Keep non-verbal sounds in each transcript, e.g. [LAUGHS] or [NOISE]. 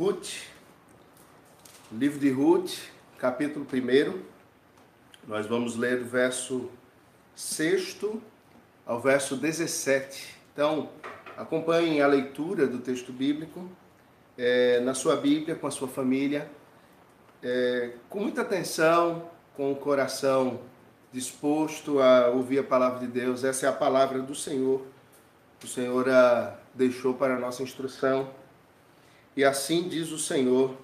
Ruth, livro de Ruth, capítulo 1. Nós vamos ler do verso 6 ao verso 17. Então, acompanhem a leitura do texto bíblico é, na sua Bíblia, com a sua família, é, com muita atenção, com o coração disposto a ouvir a palavra de Deus. Essa é a palavra do Senhor. O Senhor a deixou para a nossa instrução. E assim diz o Senhor,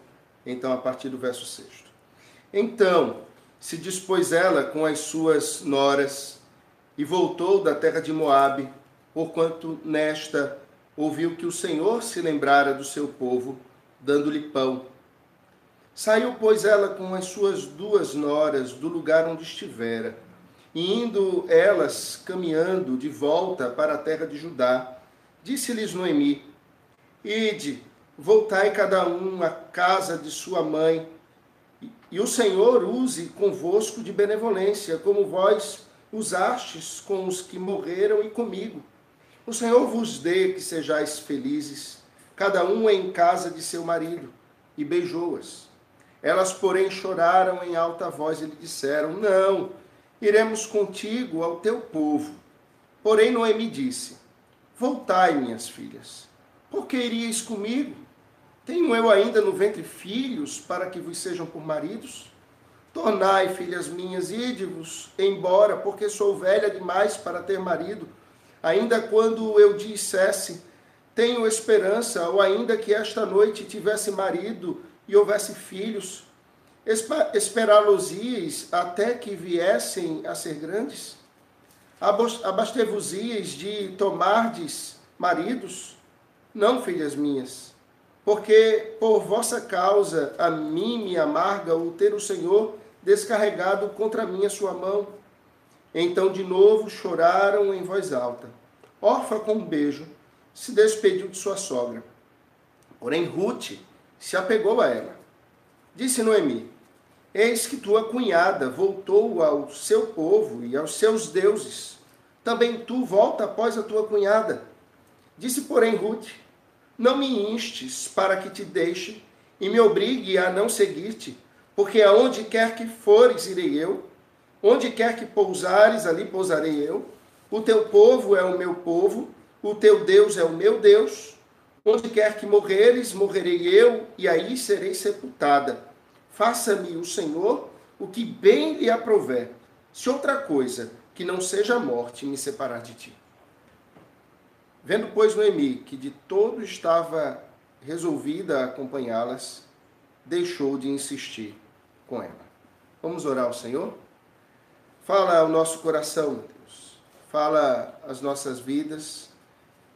então, a partir do verso 6. Então se dispôs ela com as suas noras e voltou da terra de Moabe, porquanto nesta ouviu que o Senhor se lembrara do seu povo, dando-lhe pão. Saiu, pois, ela com as suas duas noras do lugar onde estivera, e indo elas caminhando de volta para a terra de Judá, disse-lhes Noemi: Ide, voltai cada um à casa de sua mãe, e o Senhor use convosco de benevolência, como vós usastes com os que morreram e comigo. O Senhor vos dê que sejais felizes, cada um em casa de seu marido. E beijou-as. Elas, porém, choraram em alta voz e lhe disseram: Não, iremos contigo ao teu povo. Porém, Noemi disse: Voltai, minhas filhas, porque iríeis comigo? Tenho eu ainda no ventre filhos para que vos sejam por maridos? Tornai, filhas minhas, ide-vos embora, porque sou velha demais para ter marido. Ainda quando eu dissesse, tenho esperança, ou ainda que esta noite tivesse marido e houvesse filhos, esperá-los-ieis até que viessem a ser grandes? Abastevos-ieis de tomardes maridos? Não, filhas minhas porque por vossa causa a mim me amarga o ter o Senhor descarregado contra mim a sua mão. Então de novo choraram em voz alta. Orfa com um beijo se despediu de sua sogra. Porém Ruth se apegou a ela. Disse Noemi: Eis que tua cunhada voltou ao seu povo e aos seus deuses. Também tu volta após a tua cunhada. Disse, porém, Ruth: não me instes para que te deixe e me obrigue a não seguir-te, porque aonde quer que fores, irei eu, onde quer que pousares, ali pousarei eu. O teu povo é o meu povo, o teu Deus é o meu Deus. Onde quer que morreres, morrerei eu, e aí serei sepultada. Faça-me o Senhor o que bem lhe aprover, se outra coisa que não seja a morte me separar de ti. Vendo, pois, Noemi que de todo estava resolvida a acompanhá-las, deixou de insistir com ela. Vamos orar ao Senhor? Fala ao nosso coração, Deus. Fala às nossas vidas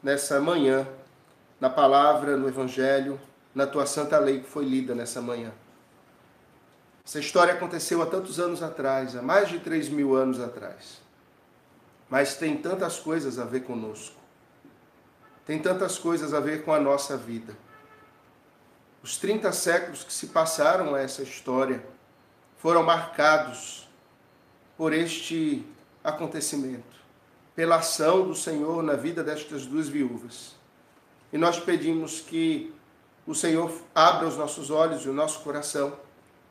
nessa manhã, na palavra, no Evangelho, na tua santa lei que foi lida nessa manhã. Essa história aconteceu há tantos anos atrás, há mais de três mil anos atrás. Mas tem tantas coisas a ver conosco tem tantas coisas a ver com a nossa vida. Os 30 séculos que se passaram a essa história foram marcados por este acontecimento, pela ação do Senhor na vida destas duas viúvas. E nós pedimos que o Senhor abra os nossos olhos e o nosso coração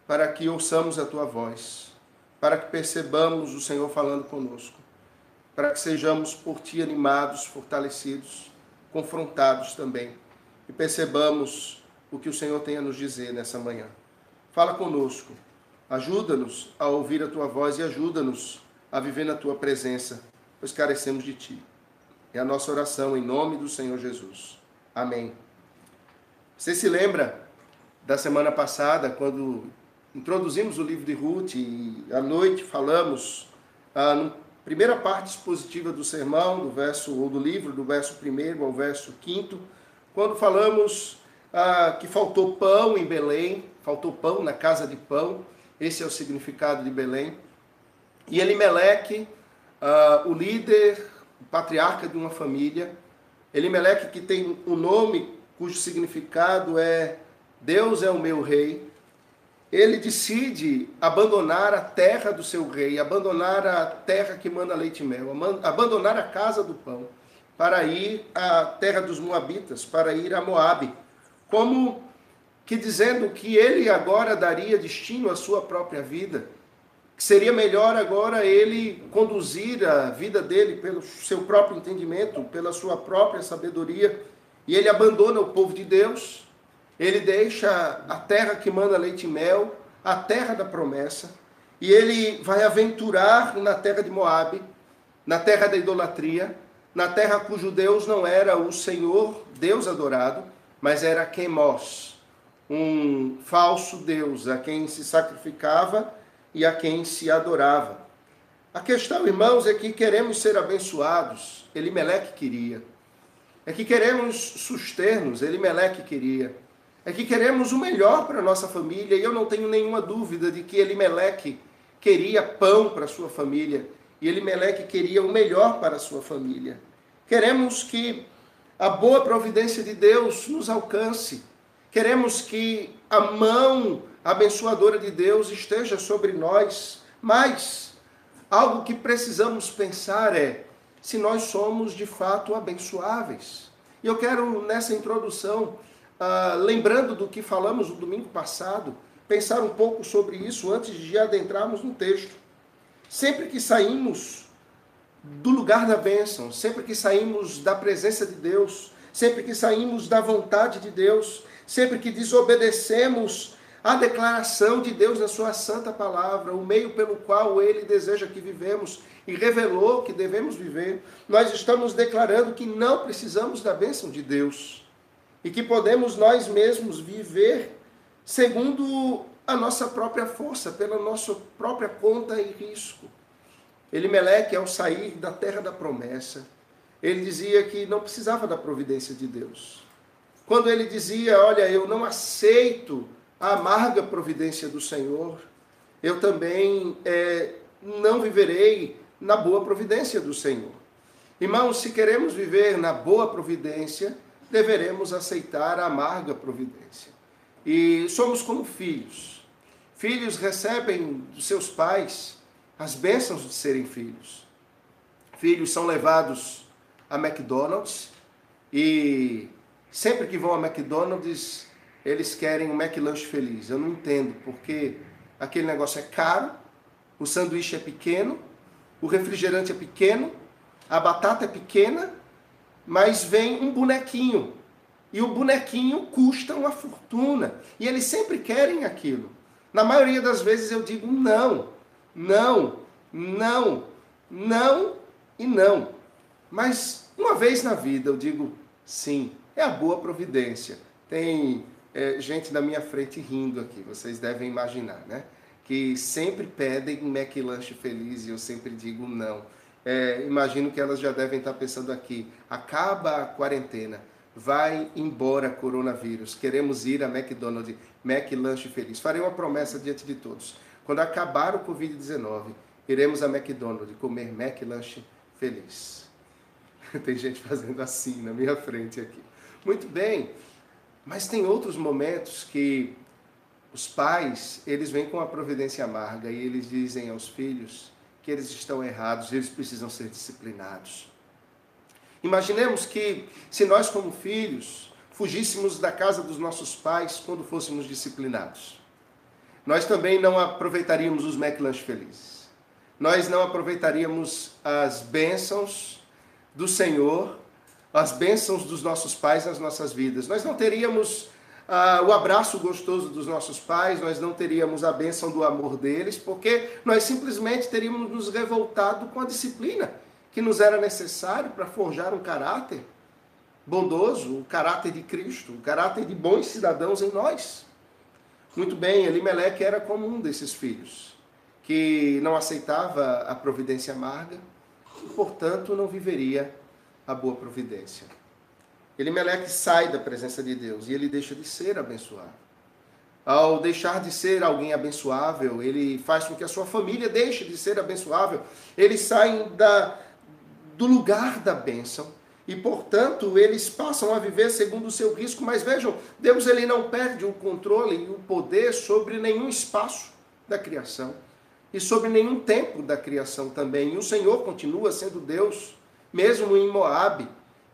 para que ouçamos a tua voz, para que percebamos o Senhor falando conosco, para que sejamos por ti animados, fortalecidos confrontados também e percebamos o que o Senhor tem a nos dizer nessa manhã. Fala conosco, ajuda-nos a ouvir a tua voz e ajuda-nos a viver na tua presença, pois carecemos de ti. É a nossa oração em nome do Senhor Jesus. Amém. Você se lembra da semana passada, quando introduzimos o livro de Ruth e à noite falamos ah, primeira parte expositiva do sermão, do verso ou do livro, do verso 1 ao verso 5, quando falamos ah, que faltou pão em Belém, faltou pão na casa de pão, esse é o significado de Belém. E Elimeleque, ah, o líder, o patriarca de uma família, Elimeleque que tem um nome cujo significado é Deus é o meu rei, ele decide abandonar a terra do seu rei, abandonar a terra que manda leite e mel, abandonar a casa do pão, para ir à terra dos Moabitas, para ir a Moabe, como que dizendo que ele agora daria destino à sua própria vida, que seria melhor agora ele conduzir a vida dele pelo seu próprio entendimento, pela sua própria sabedoria, e ele abandona o povo de Deus, ele deixa a terra que manda leite e mel, a terra da promessa, e ele vai aventurar na terra de Moabe, na terra da idolatria, na terra cujo Deus não era o Senhor, Deus adorado, mas era Quemos, um falso Deus a quem se sacrificava e a quem se adorava. A questão, irmãos, é que queremos ser abençoados, Elimeleque queria. É que queremos suster-nos, Elimeleque queria. É que queremos o melhor para nossa família, e eu não tenho nenhuma dúvida de que Elimeleque queria pão para sua família, e Elimeleque queria o melhor para sua família. Queremos que a boa providência de Deus nos alcance. Queremos que a mão abençoadora de Deus esteja sobre nós, mas algo que precisamos pensar é se nós somos de fato abençoáveis. E eu quero, nessa introdução, uh, lembrando do que falamos no domingo passado, pensar um pouco sobre isso antes de adentrarmos no texto. Sempre que saímos do lugar da bênção, sempre que saímos da presença de Deus, sempre que saímos da vontade de Deus, sempre que desobedecemos a declaração de Deus na sua santa palavra, o meio pelo qual ele deseja que vivemos e revelou que devemos viver, nós estamos declarando que não precisamos da bênção de Deus e que podemos nós mesmos viver segundo a nossa própria força, pela nossa própria conta e risco. Elimeleque, ao sair da terra da promessa, ele dizia que não precisava da providência de Deus. Quando ele dizia, olha, eu não aceito a amarga providência do Senhor, eu também é, não viverei na boa providência do Senhor. Irmãos, se queremos viver na boa providência, deveremos aceitar a amarga providência. E somos como filhos. Filhos recebem dos seus pais as bênçãos de serem filhos. Filhos são levados a McDonald's e sempre que vão a McDonald's eles querem um McLanche feliz. Eu não entendo, porque aquele negócio é caro, o sanduíche é pequeno, o refrigerante é pequeno, a batata é pequena, mas vem um bonequinho. E o bonequinho custa uma fortuna. E eles sempre querem aquilo. Na maioria das vezes eu digo não, não, não, não e não. Mas uma vez na vida eu digo sim, é a boa providência. Tem é, gente na minha frente rindo aqui, vocês devem imaginar, né? Que sempre pedem um McLanche feliz e eu sempre digo não. É, imagino que elas já devem estar pensando aqui: acaba a quarentena, vai embora coronavírus, queremos ir a McDonald's, McLanche feliz. Farei uma promessa diante de todos: quando acabar o Covid-19, iremos a McDonald's comer McLanche feliz. [LAUGHS] Tem gente fazendo assim na minha frente aqui. Muito bem. Mas tem outros momentos que os pais, eles vêm com a providência amarga e eles dizem aos filhos que eles estão errados, eles precisam ser disciplinados. Imaginemos que se nós como filhos fugíssemos da casa dos nossos pais quando fôssemos disciplinados. Nós também não aproveitaríamos os McLanche felizes. Nós não aproveitaríamos as bênçãos do Senhor as bênçãos dos nossos pais nas nossas vidas. Nós não teríamos ah, o abraço gostoso dos nossos pais, nós não teríamos a bênção do amor deles, porque nós simplesmente teríamos nos revoltado com a disciplina que nos era necessário para forjar um caráter bondoso, o caráter de Cristo, o caráter de bons cidadãos em nós. Muito bem, Elimeleque era como um desses filhos, que não aceitava a providência amarga e, portanto, não viveria a boa providência. Elimeleque sai da presença de Deus e ele deixa de ser abençoado. Ao deixar de ser alguém abençoável, ele faz com que a sua família deixe de ser abençoável. Eles saem da, do lugar da bênção e, portanto, eles passam a viver segundo o seu risco. Mas vejam, Deus ele não perde o controle e o poder sobre nenhum espaço da criação e sobre nenhum tempo da criação também. E o Senhor continua sendo Deus mesmo em Moabe,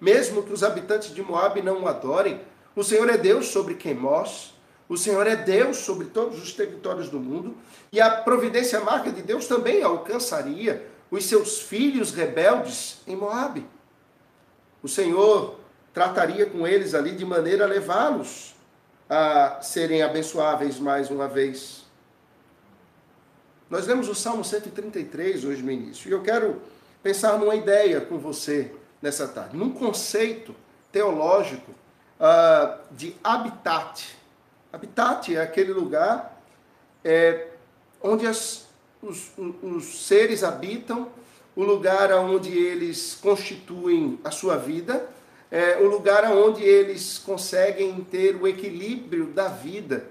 mesmo que os habitantes de Moabe não o adorem, o Senhor é Deus sobre Queimós, O Senhor é Deus sobre todos os territórios do mundo e a providência mágica de Deus também alcançaria os seus filhos rebeldes em Moabe. O Senhor trataria com eles ali de maneira a levá-los a serem abençoáveis mais uma vez. Nós lemos o Salmo 133 hoje no início, e eu quero pensar numa ideia com você nessa tarde, num conceito teológico uh, de habitat. Habitat é aquele lugar é, onde as, os, os seres habitam, o lugar onde eles constituem a sua vida, é, o lugar onde eles conseguem ter o equilíbrio da vida,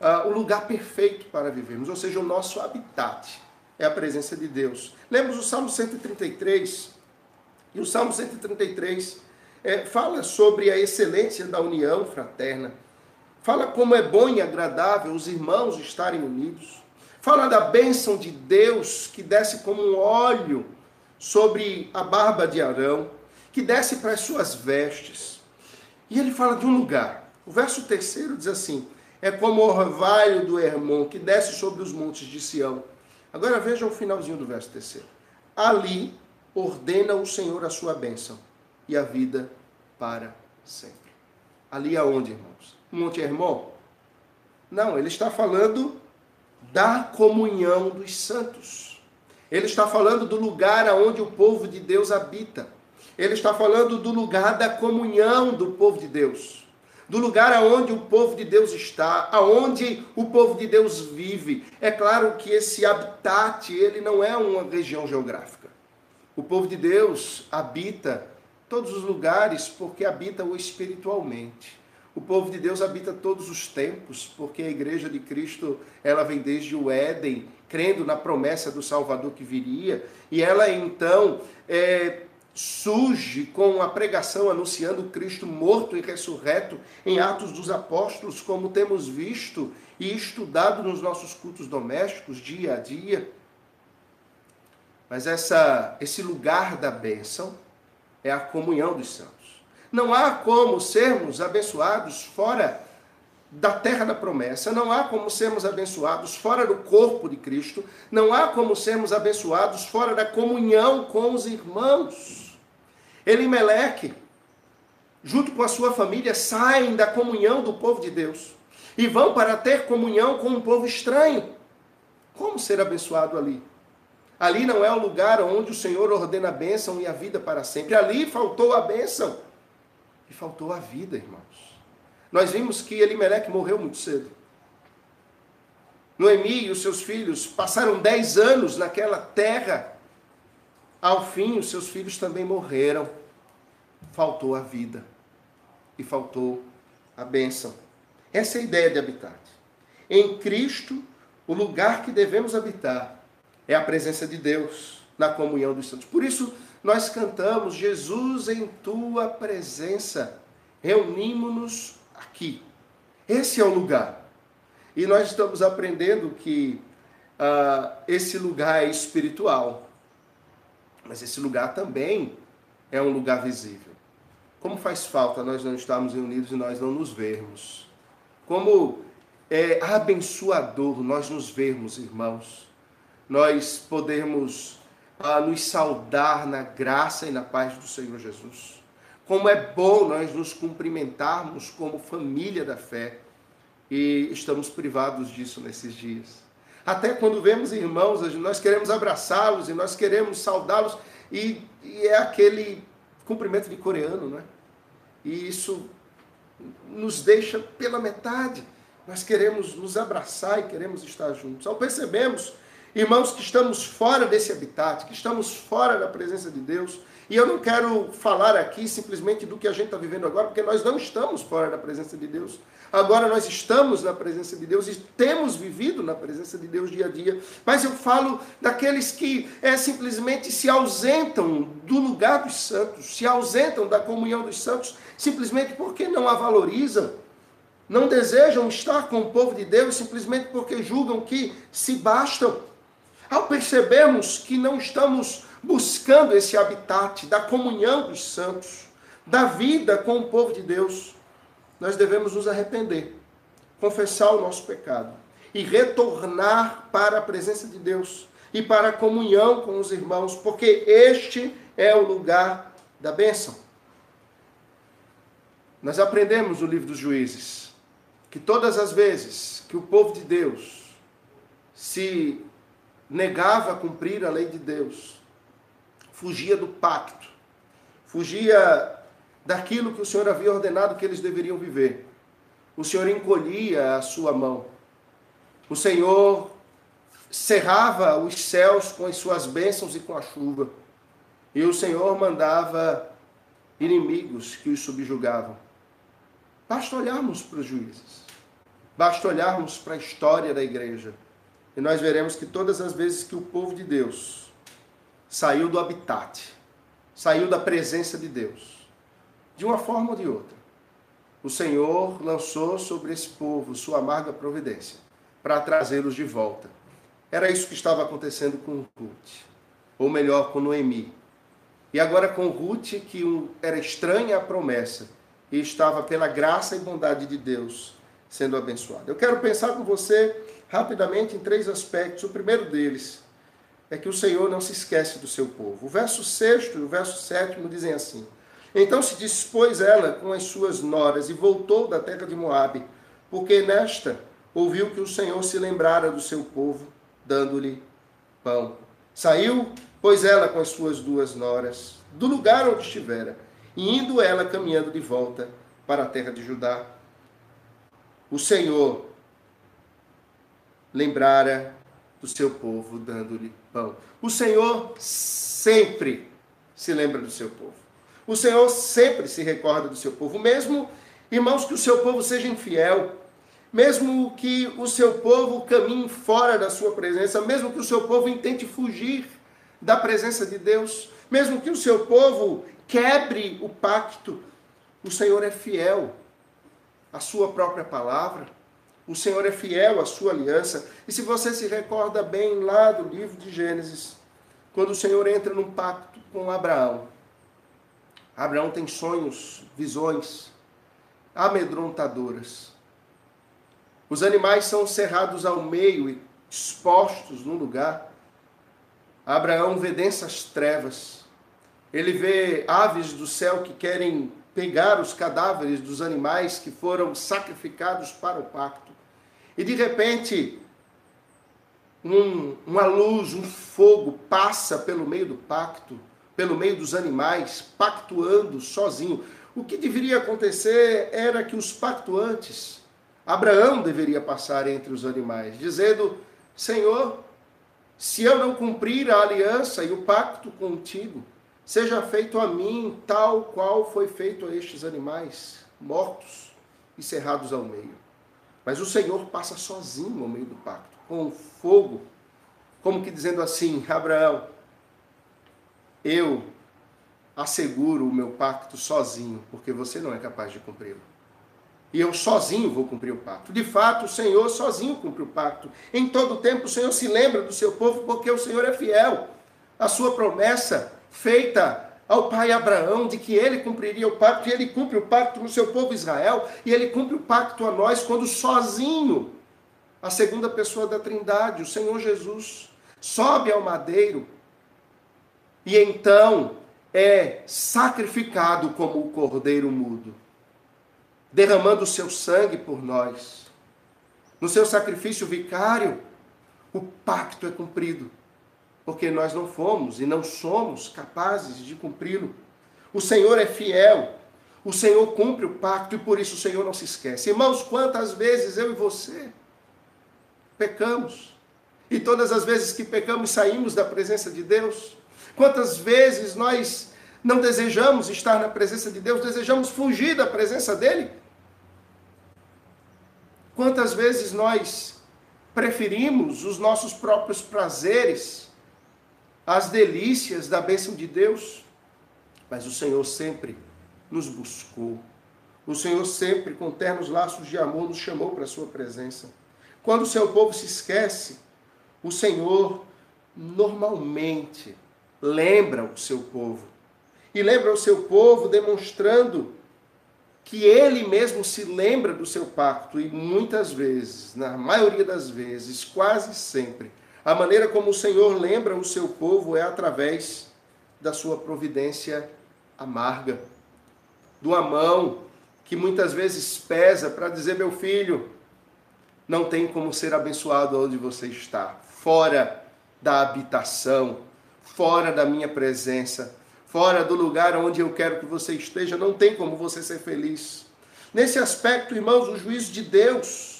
uh, o lugar perfeito para vivermos, ou seja, o nosso habitat é a presença de Deus. Lemos o Salmo 133, e o Salmo 133 é, fala sobre a excelência da união fraterna, fala como é bom e agradável os irmãos estarem unidos, fala da bênção de Deus que desce como um óleo sobre a barba de Arão que desce para as suas vestes. E ele fala de um lugar. O verso terceiro diz assim: é como o orvalho do Hermon que desce sobre os montes de Sião. Agora veja o finalzinho do verso terceiro. Ali ordena o Senhor a sua bênção e a vida para sempre. Ali aonde, irmãos? Monte Hermon? Não, ele está falando da comunhão dos santos. Ele está falando do lugar aonde o povo de Deus habita. Ele está falando do lugar da comunhão do povo de Deus. Do lugar aonde o povo de Deus está, aonde o povo de Deus vive. É claro que esse habitat, ele não é uma região geográfica. O povo de Deus habita todos os lugares porque habita-o espiritualmente. O povo de Deus habita todos os tempos, porque a igreja de Cristo, ela vem desde o Éden, crendo na promessa do Salvador que viria, e ela então é, surge com a pregação anunciando Cristo morto e ressurreto em Atos dos Apóstolos, como temos visto e estudado nos nossos cultos domésticos dia a dia. Mas essa, esse lugar da bênção é a comunhão dos santos. Não há como sermos abençoados fora da terra da promessa, não há como sermos abençoados fora do corpo de Cristo, não há como sermos abençoados fora da comunhão com os irmãos. Elimeleque, junto com a sua família, saem da comunhão do povo de Deus e vão para ter comunhão com um povo estranho. Como ser abençoado ali? Ali não é o lugar onde o Senhor ordena a bênção e a vida para sempre. Ali faltou a bênção e faltou a vida, irmãos. Nós vimos que Elimeleque morreu muito cedo. Noemi e os seus filhos passaram dez anos naquela terra. Ao fim, os seus filhos também morreram. Faltou a vida e faltou a bênção. Essa é a ideia de habitar. Em Cristo, o lugar que devemos habitar é a presença de Deus na comunhão dos santos. Por isso, nós cantamos: Jesus em tua presença, reunimos-nos aqui. Esse é o lugar. E nós estamos aprendendo que uh, esse lugar é espiritual, mas esse lugar também é um lugar visível. Como faz falta nós não estarmos reunidos e nós não nos vermos. Como é abençoador nós nos vermos, irmãos. Nós podemos uh, nos saudar na graça e na paz do Senhor Jesus. Como é bom nós nos cumprimentarmos como família da fé. E estamos privados disso nesses dias. Até quando vemos irmãos, nós queremos abraçá-los e nós queremos saudá-los, e, e, é aquele cumprimento de coreano, não é? E isso nos deixa pela metade. Nós queremos nos abraçar e queremos estar juntos. Ao percebemos, irmãos, que estamos fora desse habitat, que estamos fora da presença de Deus, e eu não quero falar aqui simplesmente do que a gente está vivendo agora, porque nós não estamos fora da presença de Deus. Agora nós estamos na presença de Deus e temos vivido na presença de Deus dia a dia. Mas eu falo daqueles que é, simplesmente se ausentam do lugar dos santos, se ausentam da comunhão dos santos, simplesmente porque não a valorizam. Não desejam estar com o povo de Deus simplesmente porque julgam que se bastam. Ao percebermos que não estamos buscando esse habitat da comunhão dos santos, da vida com o povo de Deus, nós devemos nos arrepender. confessar o nosso pecado e retornar para a presença de Deus e para a comunhão com os irmãos, porque este é o lugar da bênção. Nós aprendemos no livro dos Juízes que todas as vezes que o povo de Deus se negava cumprir a lei de Deus, fugia do pacto, fugia daquilo que o Senhor havia ordenado que eles deveriam viver. O Senhor encolhia a sua mão. O Senhor cerrava os céus com as suas bênçãos e com a chuva. E o Senhor mandava inimigos que os subjugavam. Basta olharmos para os juízes. Basta olharmos para a história da igreja. E nós veremos que todas as vezes que o povo de Deus saiu do habitat, saiu da presença de Deus, de uma forma ou de outra, o Senhor lançou sobre esse povo sua amarga providência para trazê-los de volta. Era isso que estava acontecendo com Ruth, ou melhor, com Noemi. E agora com Ruth, que era estranha à promessa e estava pela graça e bondade de Deus sendo abençoada. Eu quero pensar com você rapidamente em três aspectos. O primeiro deles é que o Senhor não se esquece do seu povo. O verso 6 e o verso 7 dizem assim: Então se dispôs ela com as suas noras e voltou da terra de Moabe, porque nesta ouviu que o Senhor se lembrara do seu povo, dando-lhe pão. Saiu pois ela com as suas duas noras, do lugar onde estivera, e indo ela caminhando de volta para a terra de Judá, o Senhor lembrara do seu povo, dando-lhe pão. O Senhor sempre se lembra do seu povo. O Senhor sempre se recorda do seu povo, mesmo, irmãos, que o seu povo seja infiel, mesmo que o seu povo caminhe fora da sua presença, mesmo que o seu povo intente fugir da presença de Deus, mesmo que o seu povo quebre o pacto, o Senhor é fiel à sua própria palavra, o Senhor é fiel à sua aliança. E se você se recorda bem lá do livro de Gênesis, quando o Senhor entra num pacto com Abraão, Abraão tem sonhos, visões amedrontadoras. Os animais são cerrados ao meio e expostos num lugar. Abraão vê densas trevas. Ele vê aves do céu que querem pegar os cadáveres dos animais que foram sacrificados para o pacto. E de repente, um, uma luz, um fogo passa pelo meio do pacto, pelo meio dos animais, pactuando sozinho. O que deveria acontecer era que os pactuantes, Abraão deveria passar entre os animais, dizendo: Senhor, se eu não cumprir a aliança e o pacto contigo, seja feito a mim tal qual foi feito a estes animais, mortos e cerrados ao meio. Mas o Senhor passa sozinho ao meio do pacto, com fogo, como que dizendo assim: Abraão, eu asseguro o meu pacto sozinho, porque você não é capaz de cumpri-lo e eu sozinho vou cumprir o pacto. De fato, o Senhor sozinho cumpre o pacto. Em todo tempo, o Senhor se lembra do seu povo, porque o Senhor é fiel. A sua promessa feita ao pai Abraão de que ele cumpriria o pacto, e ele cumpre o pacto no seu povo Israel, e ele cumpre o pacto a nós quando sozinho, a segunda pessoa da Trindade, o Senhor Jesus, sobe ao madeiro e então é sacrificado como o cordeiro mudo derramando o seu sangue por nós. No seu sacrifício vicário, o pacto é cumprido, porque nós não fomos e não somos capazes de cumpri-lo. O Senhor é fiel, o Senhor cumpre o pacto e por isso o Senhor não se esquece. Irmãos, quantas vezes eu e você pecamos? E todas as vezes que pecamos saímos da presença de Deus? Quantas vezes nós não desejamos estar na presença de Deus, desejamos fugir da presença dEle? Quantas vezes nós preferimos os nossos próprios prazeres, as delícias da bênção de Deus? Mas o Senhor sempre nos buscou. O Senhor sempre, com ternos laços de amor, nos chamou para a sua presença. Quando o seu povo se esquece, o Senhor normalmente lembra o seu povo. E lembra o seu povo demonstrando que ele mesmo se lembra do seu pacto e muitas vezes, na maioria das vezes, quase sempre, a maneira como o Senhor lembra o seu povo é através da sua providência amarga, do mão que muitas vezes pesa para dizer: meu filho, não tem como ser abençoado onde você está, fora da habitação, fora da minha presença, fora do lugar onde eu quero que você esteja, não tem como você ser feliz. Nesse aspecto, irmãos, o juízo de Deus,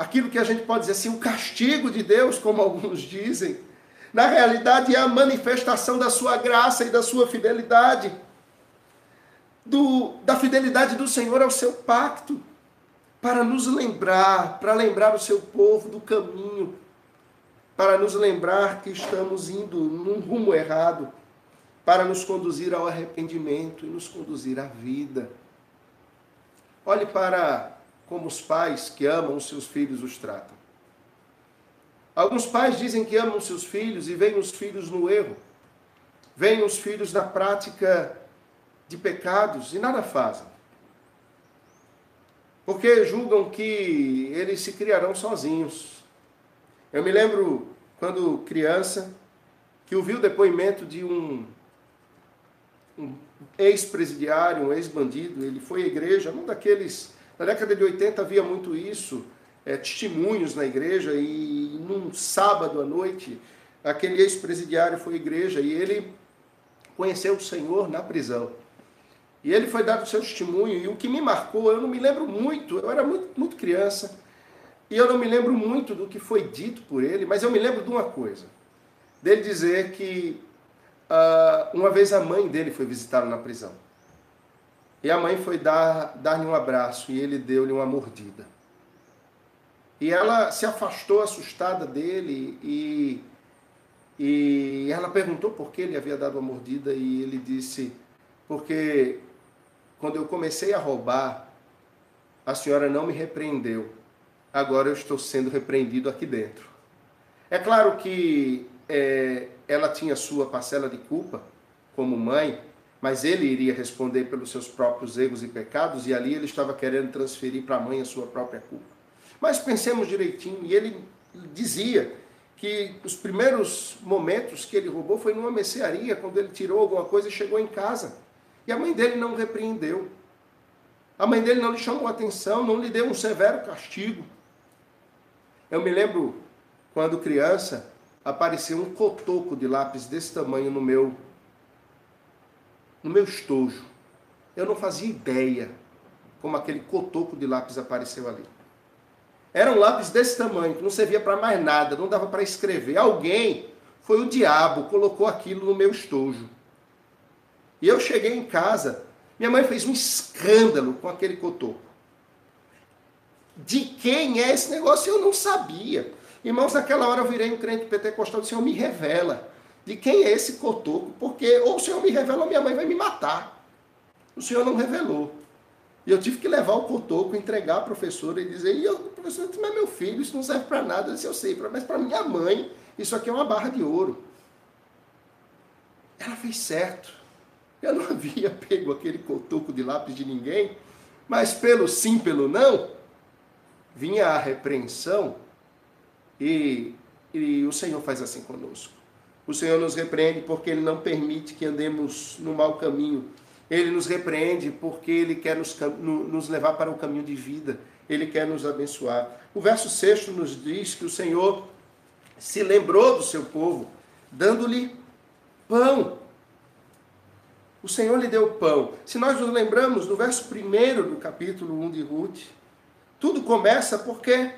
aquilo que a gente pode dizer assim, o castigo de Deus, como alguns dizem, na realidade é a manifestação da sua graça e da sua fidelidade, do, da fidelidade do Senhor ao seu pacto, para nos lembrar, para lembrar o seu povo do caminho para nos lembrar que estamos indo num rumo errado, para nos conduzir ao arrependimento e nos conduzir à vida. Olhe para como os pais que amam os seus filhos os tratam. Alguns pais dizem que amam seus filhos e veem os filhos no erro, veem os filhos na prática de pecados e nada fazem. Porque julgam que eles se criarão sozinhos. Eu me lembro quando criança, que ouviu o depoimento de um, um ex-presidiário, um ex-bandido. Ele foi à igreja, um daqueles. Na década de 80 havia muito isso, é, testemunhos na igreja, e num sábado à noite, aquele ex-presidiário foi à igreja e ele conheceu o Senhor na prisão. E ele foi dado o seu testemunho, e o que me marcou, eu não me lembro muito, eu era muito, muito criança, e eu não me lembro muito do que foi dito por ele, mas eu me lembro de uma coisa. Dele dizer que uh, uma vez a mãe dele foi visitá-lo na prisão. E a mãe foi dar, dar-lhe um abraço e ele deu-lhe uma mordida. E ela se afastou assustada dele e, e ela perguntou por que ele havia dado a mordida e ele disse: Porque quando eu comecei a roubar, a senhora não me repreendeu agora eu estou sendo repreendido aqui dentro. É claro que é, ela tinha sua parcela de culpa como mãe, mas ele iria responder pelos seus próprios erros e pecados, e ali ele estava querendo transferir para a mãe a sua própria culpa. Mas pensemos direitinho, e ele dizia que os primeiros momentos que ele roubou foi numa mercearia, quando ele tirou alguma coisa e chegou em casa. E a mãe dele não repreendeu. A mãe dele não lhe chamou atenção, não lhe deu um severo castigo. Eu me lembro quando criança apareceu um cotoco de lápis desse tamanho no meu no meu estojo. Eu não fazia ideia como aquele cotoco de lápis apareceu ali. Era um lápis desse tamanho, que não servia para mais nada, não dava para escrever. Alguém, foi o diabo, colocou aquilo no meu estojo. E eu cheguei em casa, minha mãe fez um escândalo com aquele cotoco de quem é esse negócio, eu não sabia. Irmãos, naquela hora eu virei um crente pentecostal, o Senhor me revela de quem é esse cotoco, porque ou o Senhor me revela ou minha mãe vai me matar. O Senhor não revelou. E eu tive que levar o cotoco, entregar à professora e dizer, e eu, professora, disse, mas meu filho, isso não serve para nada. Disse, eu sei, mas para minha mãe, isso aqui é uma barra de ouro. Ela fez certo. Eu não [LAUGHS] havia pego aquele cotoco de lápis de ninguém, mas pelo sim, pelo não, vinha a repreensão e, e o Senhor faz assim conosco. O Senhor nos repreende porque Ele não permite que andemos no mau caminho. Ele nos repreende porque Ele quer nos, nos levar para o caminho de vida. Ele quer nos abençoar. O verso 6 nos diz que o Senhor se lembrou do seu povo, dando-lhe pão. O Senhor lhe deu pão. Se nós nos lembramos do verso 1 do capítulo 1 de Ruth, tudo começa porque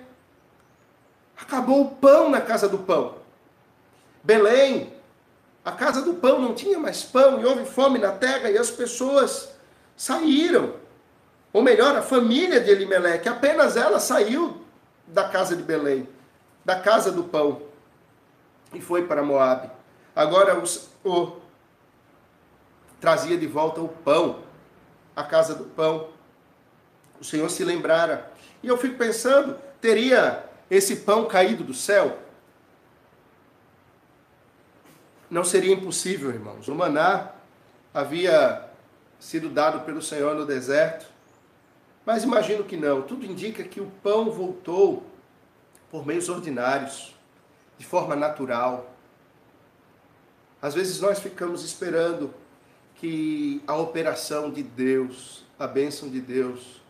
acabou o pão na casa do pão. Belém, a casa do pão não tinha mais pão e houve fome na terra e as pessoas saíram. Ou melhor, a família de Elimeleque, apenas ela saiu da casa de Belém, da casa do pão, e foi para Moabe. Agora o, o trazia de volta o pão, a casa do pão. O Senhor se lembrara e eu fico pensando, teria esse pão caído do céu? Não seria impossível, irmãos. O maná havia sido dado pelo Senhor no deserto. Mas imagino que não. Tudo indica que o pão voltou por meios ordinários, de forma natural. Às vezes nós ficamos esperando que a operação de Deus, a bênção de Deus,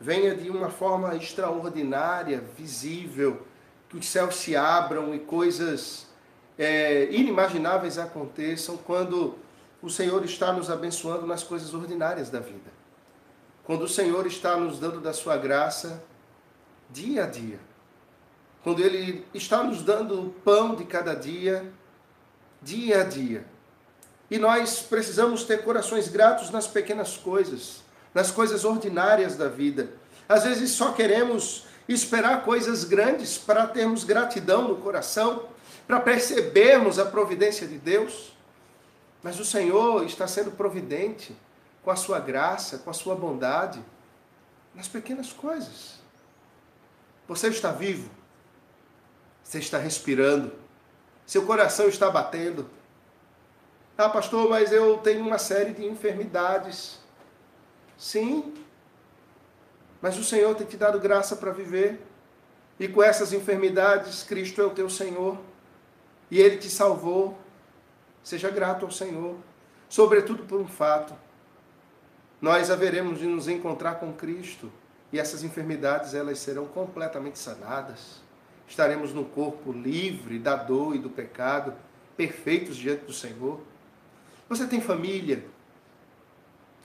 venha de uma forma extraordinária, visível, que os céus se abram e coisas é, inimagináveis aconteçam quando o Senhor está nos abençoando nas coisas ordinárias da vida. Quando o Senhor está nos dando da sua graça dia a dia. Quando Ele está nos dando o pão de cada dia, dia a dia. E nós precisamos ter corações gratos nas pequenas coisas, nas coisas ordinárias da vida. Às vezes só queremos esperar coisas grandes para termos gratidão no coração, para percebermos a providência de Deus. Mas o Senhor está sendo providente com a sua graça, com a sua bondade, nas pequenas coisas. Você está vivo, você está respirando, seu coração está batendo. Ah, pastor, mas eu tenho uma série de enfermidades. Sim, mas o Senhor tem te dado graça para viver. E com essas enfermidades, Cristo é o teu Senhor. E Ele te salvou. Seja grato ao Senhor. Sobretudo por um fato. Nós haveremos de nos encontrar com Cristo. E essas enfermidades, elas serão completamente sanadas. Estaremos no corpo livre da dor e do pecado, perfeitos diante do Senhor. Você tem família?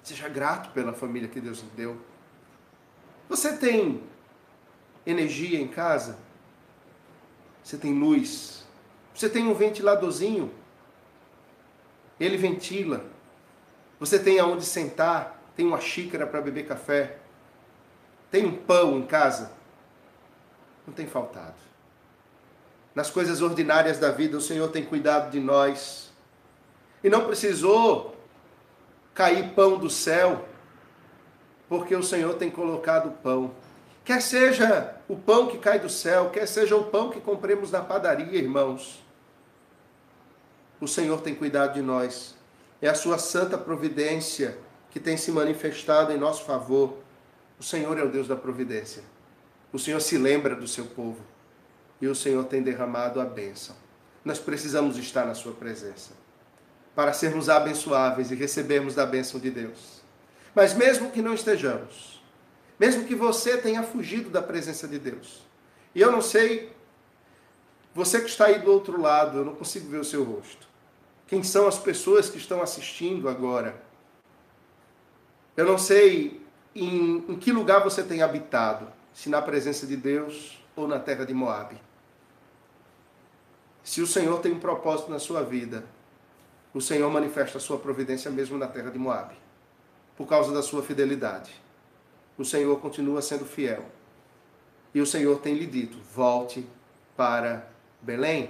Seja grato pela família que Deus lhe deu. Você tem energia em casa? Você tem luz? Você tem um ventiladorzinho? Ele ventila. Você tem aonde sentar? Tem uma xícara para beber café? Tem um pão em casa? Não tem faltado. Nas coisas ordinárias da vida, o Senhor tem cuidado de nós. E não precisou cair pão do céu porque o Senhor tem colocado pão. Quer seja o pão que cai do céu, quer seja o pão que compremos na padaria, irmãos. O Senhor tem cuidado de nós. É a sua santa providência que tem se manifestado em nosso favor. O Senhor é o Deus da providência. O Senhor se lembra do seu povo. E o Senhor tem derramado a bênção. Nós precisamos estar na sua presença para sermos abençoáveis e recebermos da bênção de Deus. Mas mesmo que não estejamos, mesmo que você tenha fugido da presença de Deus, e eu não sei, você que está aí do outro lado, eu não consigo ver o seu rosto. Quem são as pessoas que estão assistindo agora? Eu não sei em, em que lugar você tem habitado, se na presença de Deus ou na terra de Moabe. Se o Senhor tem um propósito na sua vida, o Senhor manifesta a sua providência mesmo na terra de Moabe por causa da sua fidelidade. O Senhor continua sendo fiel. E o Senhor tem lhe dito: volte para Belém,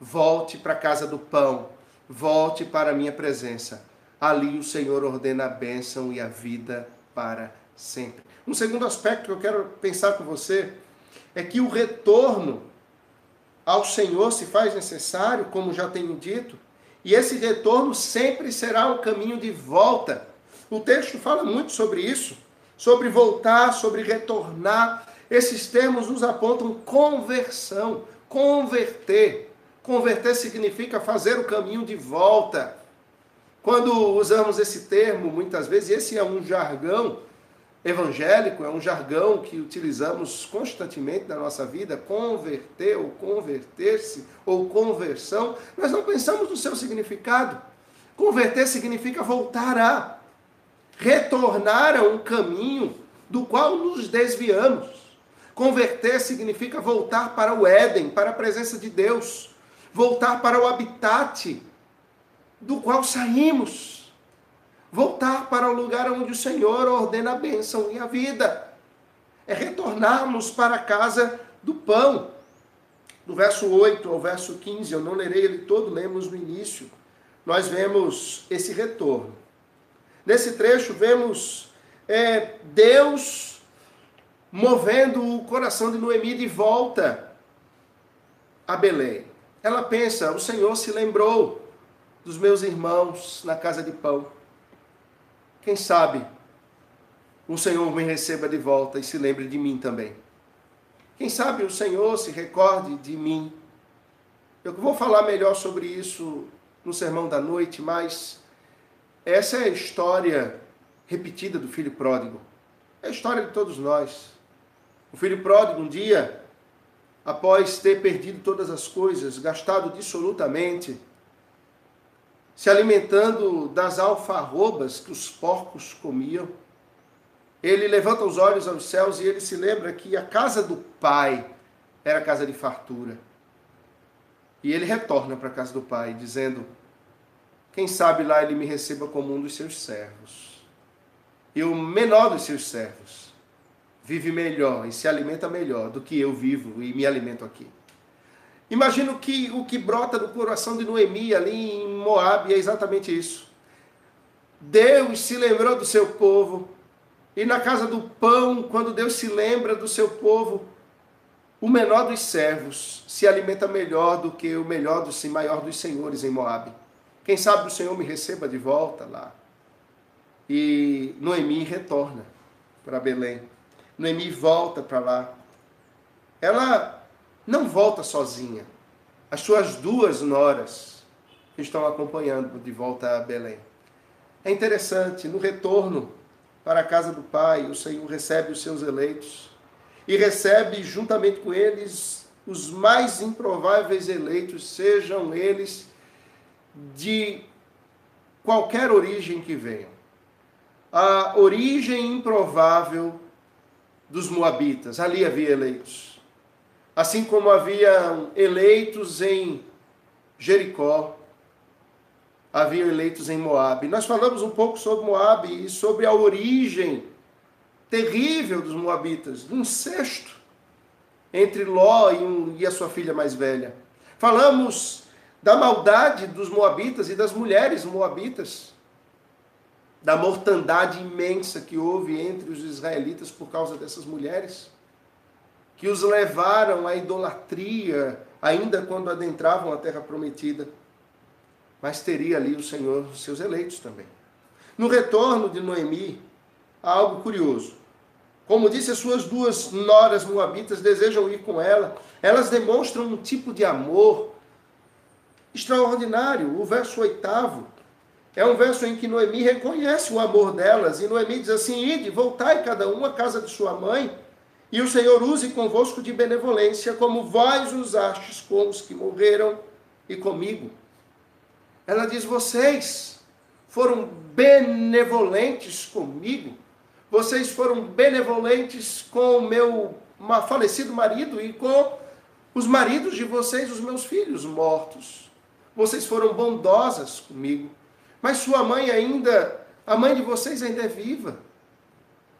volte para a casa do pão, volte para a minha presença. Ali o Senhor ordena a bênção e a vida para sempre. Um segundo aspecto que eu quero pensar com você é que o retorno ao Senhor se faz necessário, como já tenho dito, e esse retorno sempre será um caminho de volta o texto fala muito sobre isso, sobre voltar, sobre retornar. Esses termos nos apontam conversão, converter. Converter significa fazer o caminho de volta. Quando usamos esse termo, muitas vezes, esse é um jargão evangélico, é um jargão que utilizamos constantemente na nossa vida, converter ou converter-se ou conversão, nós não pensamos no seu significado. Converter significa voltar a retornar a um caminho do qual nos desviamos. Converter significa voltar para o Éden, para a presença de Deus, voltar para o habitat do qual saímos, voltar para o lugar onde o Senhor ordena a bênção e a vida. É retornarmos para a casa do pão. Do verso 8 ao verso 15, eu não lerei ele todo, lemos no início. Nós vemos esse retorno. Nesse trecho, vemos é, Deus movendo o coração de Noemi de volta a Belém. Ela pensa: o Senhor se lembrou. dos meus irmãos na casa de pão. Quem sabe o Senhor me receba de volta e se lembre de mim também. Quem sabe o Senhor se recorde de mim. Eu vou falar melhor sobre isso no sermão da noite, mas essa é a história repetida do filho pródigo. É a história de todos nós. O filho pródigo, um dia, após ter perdido todas as coisas, gastado dissolutamente, se alimentando das alfarrobas que os porcos comiam. Ele levanta os olhos aos céus e ele se lembra que a casa do pai era casa de fartura. E ele retorna para a casa do pai, dizendo: Quem sabe lá ele me receba como um dos seus servos. E o menor dos seus servos vive melhor e se alimenta melhor do que eu vivo e me alimento aqui. Imagino que o que brota do coração de Noemi ali em Moab é exatamente isso. Deus se lembrou do seu povo. E na casa do pão, quando Deus se lembra do seu povo, o menor dos servos se alimenta melhor do que o melhor dos maior dos senhores em Moab. Quem sabe o Senhor me receba de volta lá. E Noemi retorna para Belém. Noemi volta para lá. Ela não volta sozinha. As suas duas noras estão acompanhando de volta a Belém. É interessante, no retorno para a casa do Pai, o Senhor recebe os seus eleitos e recebe juntamente com eles os mais improváveis eleitos, sejam eles de qualquer origem que venham. A origem improvável dos Moabitas, ali havia eleitos assim como havia eleitos em Jericó, havia eleitos em Moabe. Nós falamos um pouco sobre Moabe e sobre a origem terrível dos moabitas, um incesto entre Ló e, um, e a sua filha mais velha. Falamos da maldade dos moabitas e das mulheres moabitas, da mortandade imensa que houve entre os israelitas por causa dessas mulheres que os levaram à idolatria, ainda quando adentravam a terra prometida. Mas teria ali o Senhor os seus eleitos também. No retorno de Noemi, há algo curioso. Como disse, as suas duas noras moabitas desejam ir com ela. Elas demonstram um tipo de amor extraordinário. O verso oitavo é um verso em que Noemi reconhece o amor delas. E Noemi diz assim: Ide, voltai cada um à casa de sua mãe e o Senhor use convosco de benevolência, como vós usastes com os que morreram e comigo. Ela diz: vocês foram benevolentes comigo, vocês foram benevolentes com o meu falecido marido e com os maridos de vocês, os meus filhos mortos. Vocês foram bondosas comigo, mas sua mãe ainda, a mãe de vocês ainda é viva.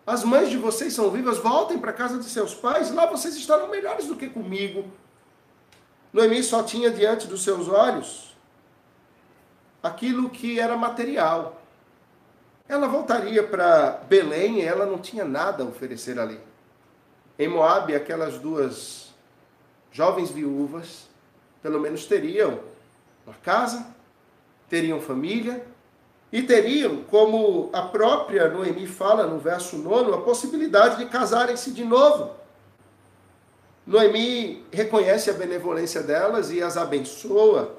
As mães de vocês são vivas, voltem para a casa de seus pais, lá vocês estarão melhores do que comigo. Noemi só tinha diante dos seus olhos aquilo que era material. Ela voltaria para Belém e ela não tinha nada a oferecer ali. Em Moabe, aquelas duas jovens viúvas, pelo menos teriam uma casa, teriam família, e teriam, como a própria Noemi fala no verso 9, a possibilidade de casarem-se de novo. Noemi reconhece a benevolência delas e as abençoa.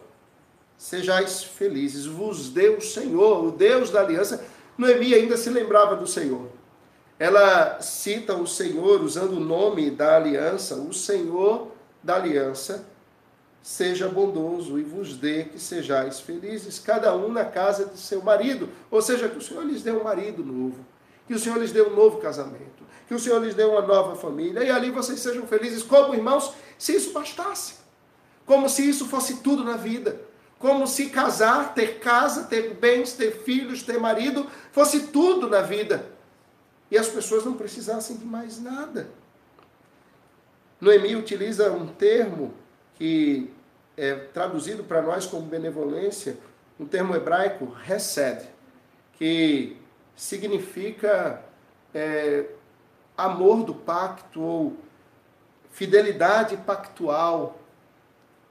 Sejais felizes, vos deu o Senhor, o Deus da aliança. Noemi ainda se lembrava do Senhor. Ela cita o Senhor usando o nome da aliança, o Senhor da aliança, seja bondoso e vos dê que sejais felizes, cada um na casa de seu marido. Ou seja, que o Senhor lhes dê um marido novo, que o Senhor lhes dê um novo casamento, que o Senhor lhes dê uma nova família, e ali vocês sejam felizes como irmãos, se isso bastasse. Como se isso fosse tudo na vida. Como se casar, ter casa, ter bens, ter filhos, ter marido, fosse tudo na vida. E as pessoas não precisassem de mais nada. Noemi utiliza um termo que é traduzido para nós como benevolência, um termo hebraico, hesed, que significa é, amor do pacto ou fidelidade pactual.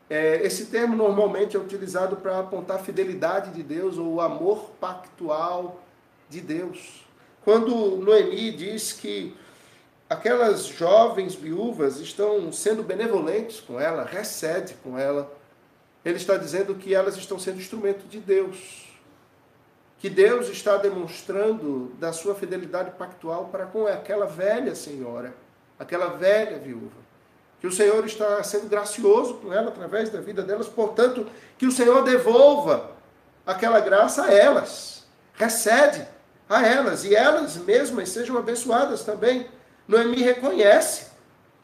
É, esse termo normalmente é utilizado para apontar a fidelidade de Deus ou o amor pactual de Deus. Quando Noemi diz que aquelas jovens viúvas estão sendo benevolentes com ela, recede com ela, ele está dizendo que elas estão sendo instrumento de Deus. Que Deus está demonstrando da sua fidelidade pactual para com aquela velha senhora, aquela velha viúva que o Senhor está sendo gracioso com ela através da vida delas, portanto, que o Senhor devolva aquela graça a elas, recede a elas, e elas mesmas sejam abençoadas também. Noemi reconhece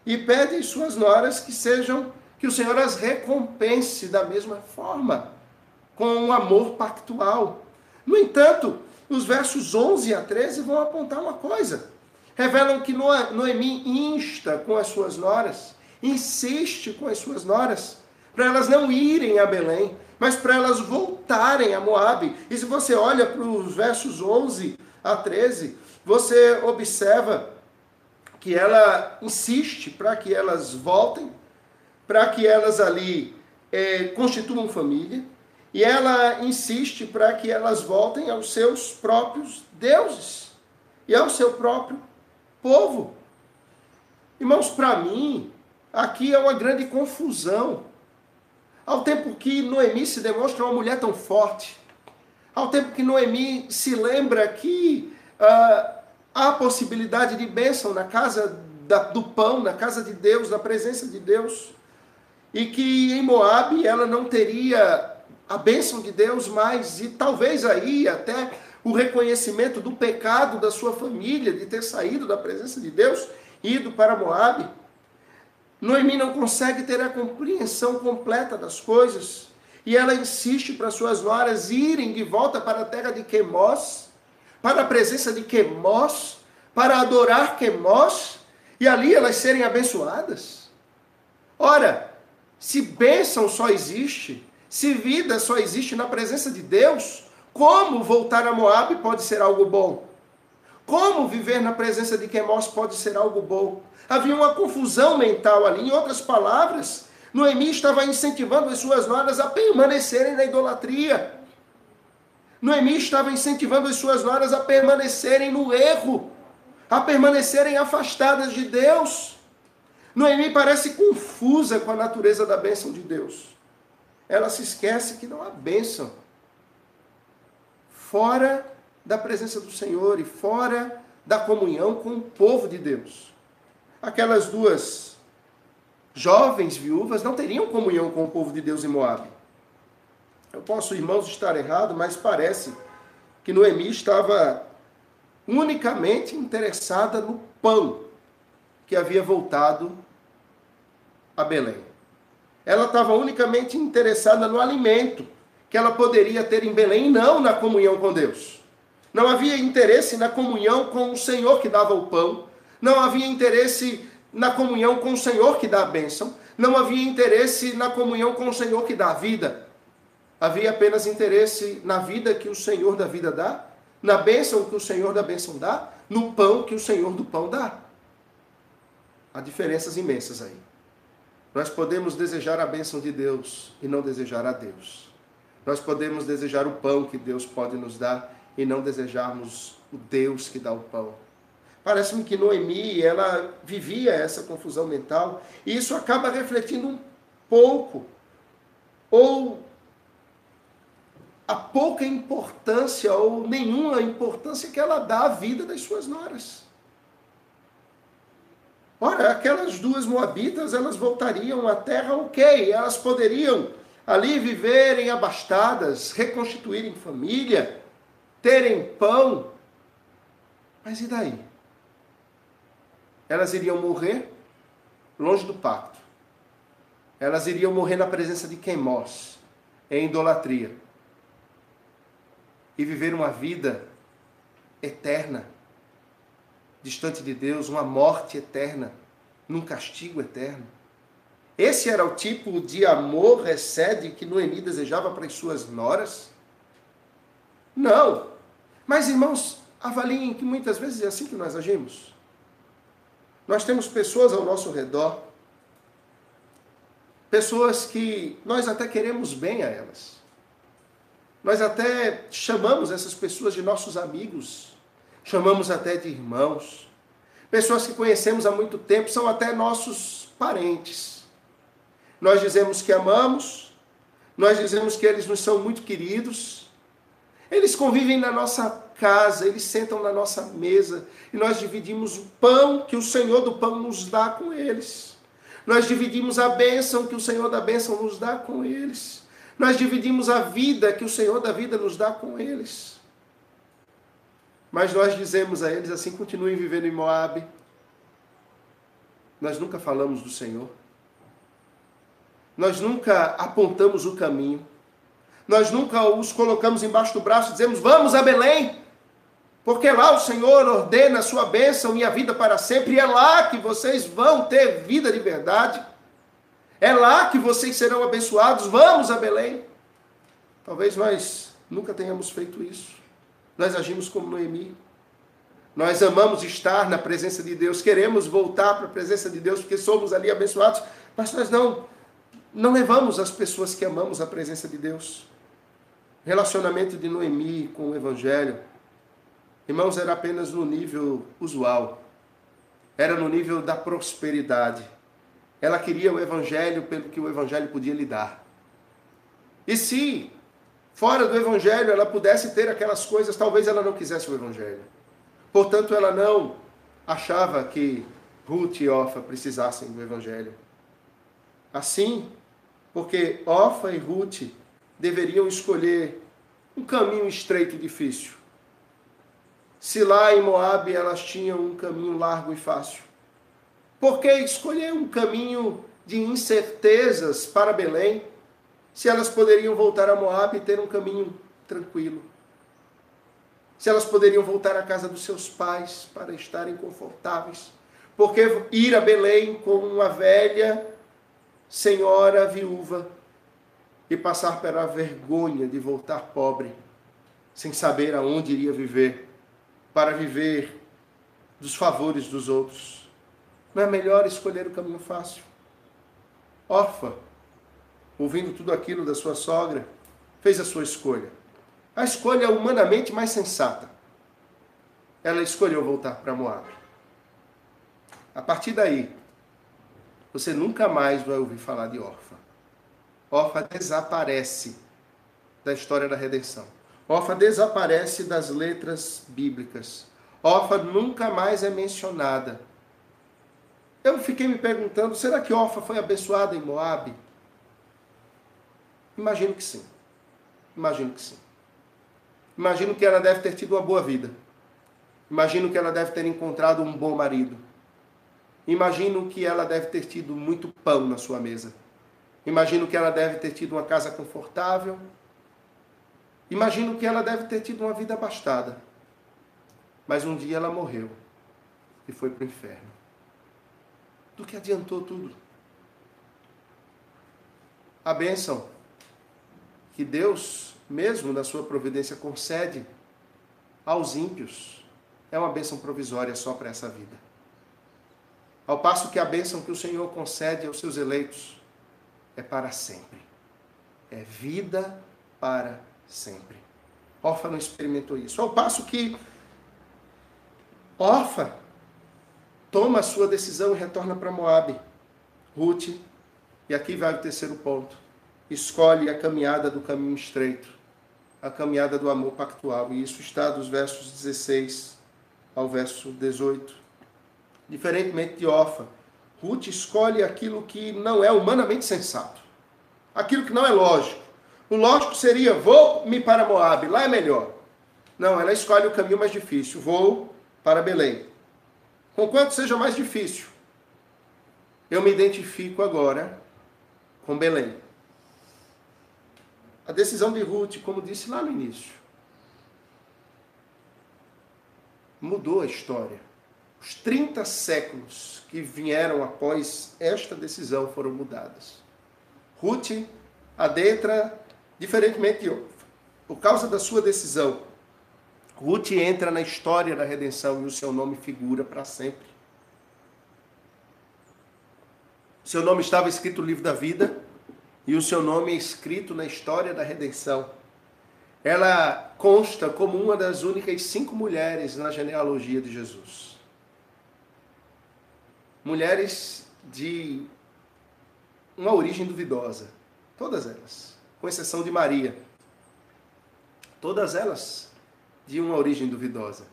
e pede às suas noras que sejam, que o Senhor as recompense da mesma forma, com um amor pactual. No entanto, os versos 11 a 13 vão apontar uma coisa. Revelam que Noemi insta com as suas noras insiste com as suas noras para elas não irem a Belém, mas para elas voltarem a Moabe. E se você olha para os versos 11 a 13, você observa que ela insiste para que elas voltem, para que elas ali é, constituam família, e ela insiste para que elas voltem aos seus próprios deuses e ao seu próprio povo. Irmãos, para mim, Aqui é uma grande confusão. Ao tempo que Noemi se demonstra uma mulher tão forte, ao tempo que Noemi se lembra que uh, há possibilidade de bênção na casa da, do pão, na casa de Deus, na presença de Deus, e que em Moabe ela não teria a bênção de Deus mais, e talvez aí até o reconhecimento do pecado da sua família, de ter saído da presença de Deus, ido para Moabe. Noemi não consegue ter a compreensão completa das coisas. E ela insiste para suas noras irem de volta para a terra de Quemós, para a presença de Quemós, para adorar Quemós, e ali elas serem abençoadas. Ora, se bênção só existe, se vida só existe na presença de Deus, como voltar a Moab pode ser algo bom? Como viver na presença de Quemós pode ser algo bom? Havia uma confusão mental ali. Em outras palavras, Noemi estava incentivando as suas noras a permanecerem na idolatria. Noemi estava incentivando as suas noras a permanecerem no erro, a permanecerem afastadas de Deus. Noemi parece confusa com a natureza da bênção de Deus. Ela se esquece que não há bênção fora da presença do Senhor e fora da comunhão com o povo de Deus aquelas duas jovens viúvas não teriam comunhão com o povo de Deus em Moab. Eu posso, irmãos, estar errado, mas parece que Noemi estava unicamente interessada no pão que havia voltado a Belém. Ela estava unicamente interessada no alimento que ela poderia ter em Belém, não na comunhão com Deus. Não havia interesse na comunhão com o Senhor que dava o pão, não havia interesse na comunhão com o Senhor que dá a bênção. Não havia interesse na comunhão com o Senhor que dá a vida. Havia apenas interesse na vida que o Senhor da vida dá, na bênção que o Senhor da bênção dá, no pão que o Senhor do pão dá. Há diferenças imensas aí. Nós podemos desejar a bênção de Deus e não desejar a Deus. Nós podemos desejar o pão que Deus pode nos dar e não desejarmos o Deus que dá o pão. Parece-me que Noemi, ela vivia essa confusão mental, e isso acaba refletindo um pouco, ou a pouca importância, ou nenhuma importância que ela dá à vida das suas noras. Ora, aquelas duas moabitas, elas voltariam à terra, ok, elas poderiam ali viverem abastadas, reconstituírem família, terem pão, mas e daí? elas iriam morrer longe do pacto. Elas iriam morrer na presença de Queimós, em idolatria. E viver uma vida eterna, distante de Deus, uma morte eterna, num castigo eterno. Esse era o tipo de amor recede que Noemi desejava para as suas noras? Não. Mas, irmãos, avaliem que muitas vezes é assim que nós agimos. Nós temos pessoas ao nosso redor, pessoas que nós até queremos bem a elas. Nós até chamamos essas pessoas de nossos amigos, chamamos até de irmãos. Pessoas que conhecemos há muito tempo são até nossos parentes. Nós dizemos que amamos, nós dizemos que eles nos são muito queridos. Eles convivem na nossa casa, eles sentam na nossa mesa e nós dividimos o pão que o Senhor do pão nos dá com eles. Nós dividimos a bênção que o Senhor da bênção nos dá com eles. Nós dividimos a vida que o Senhor da vida nos dá com eles. Mas nós dizemos a eles assim: continuem vivendo em Moab. Nós nunca falamos do Senhor. Nós nunca apontamos o caminho. Nós nunca os colocamos embaixo do braço e dizemos: Vamos a Belém, porque lá o Senhor ordena a sua bênção e a vida para sempre, e é lá que vocês vão ter vida de verdade. É lá que vocês serão abençoados. Vamos a Belém. Talvez nós nunca tenhamos feito isso. Nós agimos como Noemi. Nós amamos estar na presença de Deus, queremos voltar para a presença de Deus porque somos ali abençoados, mas nós não não levamos as pessoas que amamos à presença de Deus. Relacionamento de Noemi com o evangelho, irmãos, era apenas no nível usual. Era no nível da prosperidade. Ela queria o evangelho pelo que o evangelho podia lhe dar. E se fora do evangelho ela pudesse ter aquelas coisas, talvez ela não quisesse o evangelho. Portanto, ela não achava que Ruth e Orfa precisassem do evangelho. Assim, porque Orfa e Ruth deveriam escolher um caminho estreito e difícil. Se lá em Moabe elas tinham um caminho largo e fácil. Por que escolher um caminho de incertezas para Belém? se elas poderiam voltar a Moab e ter um caminho tranquilo. Se elas poderiam voltar à casa dos seus pais para estarem confortáveis. Porque ir a Belém com uma velha senhora viúva e passar pela vergonha de voltar pobre, sem saber aonde iria viver, para viver dos favores dos outros. Não é melhor escolher o caminho fácil? Órfã, ouvindo tudo aquilo da sua sogra, fez a sua escolha. A escolha humanamente mais sensata. Ela escolheu voltar para Moab. A partir daí, você nunca mais vai ouvir falar de Orfa. Orfa desaparece da história da redenção. Orfa desaparece das letras bíblicas. Orfa nunca mais é mencionada. Eu fiquei me perguntando, será que Orfa foi abençoada em Moab? Imagino que sim. Imagino que sim. Imagino que ela deve ter tido uma boa vida. Imagino que ela deve ter encontrado um bom marido. Imagino que ela deve ter tido muito pão na sua mesa. Imagino que ela deve ter tido uma casa confortável. Imagino que ela deve ter tido uma vida abastada. Mas um dia ela morreu e foi para o inferno. Do que adiantou tudo? A bênção que Deus, mesmo na sua providência, concede aos ímpios é uma bênção provisória só para essa vida. Ao passo que a bênção que o Senhor concede aos seus eleitos é para sempre. É vida para sempre. Orfa não experimentou isso. Ao passo que Orfa toma a sua decisão e retorna para Moabe. Ruth, e aqui vai o terceiro ponto escolhe a caminhada do caminho estreito, a caminhada do amor pactual. E isso está dos versos 16 ao verso 18. Diferentemente de Ofa, Ruth escolhe aquilo que não é humanamente sensato, aquilo que não é lógico. O lógico seria: vou-me para Moab, lá é melhor. Não, ela escolhe o caminho mais difícil: vou para Belém. Conquanto seja mais difícil, eu me identifico agora com Belém. A decisão de Ruth, como disse lá no início, mudou a história. Os 30 séculos que vieram após esta decisão foram mudadas. Ruth adentra, diferentemente de por causa da sua decisão, Ruth entra na história da redenção e o seu nome figura para sempre. Seu nome estava escrito no livro da vida, e o seu nome é escrito na história da redenção. Ela consta como uma das únicas cinco mulheres na genealogia de Jesus. Mulheres de uma origem duvidosa, todas elas, com exceção de Maria. Todas elas de uma origem duvidosa.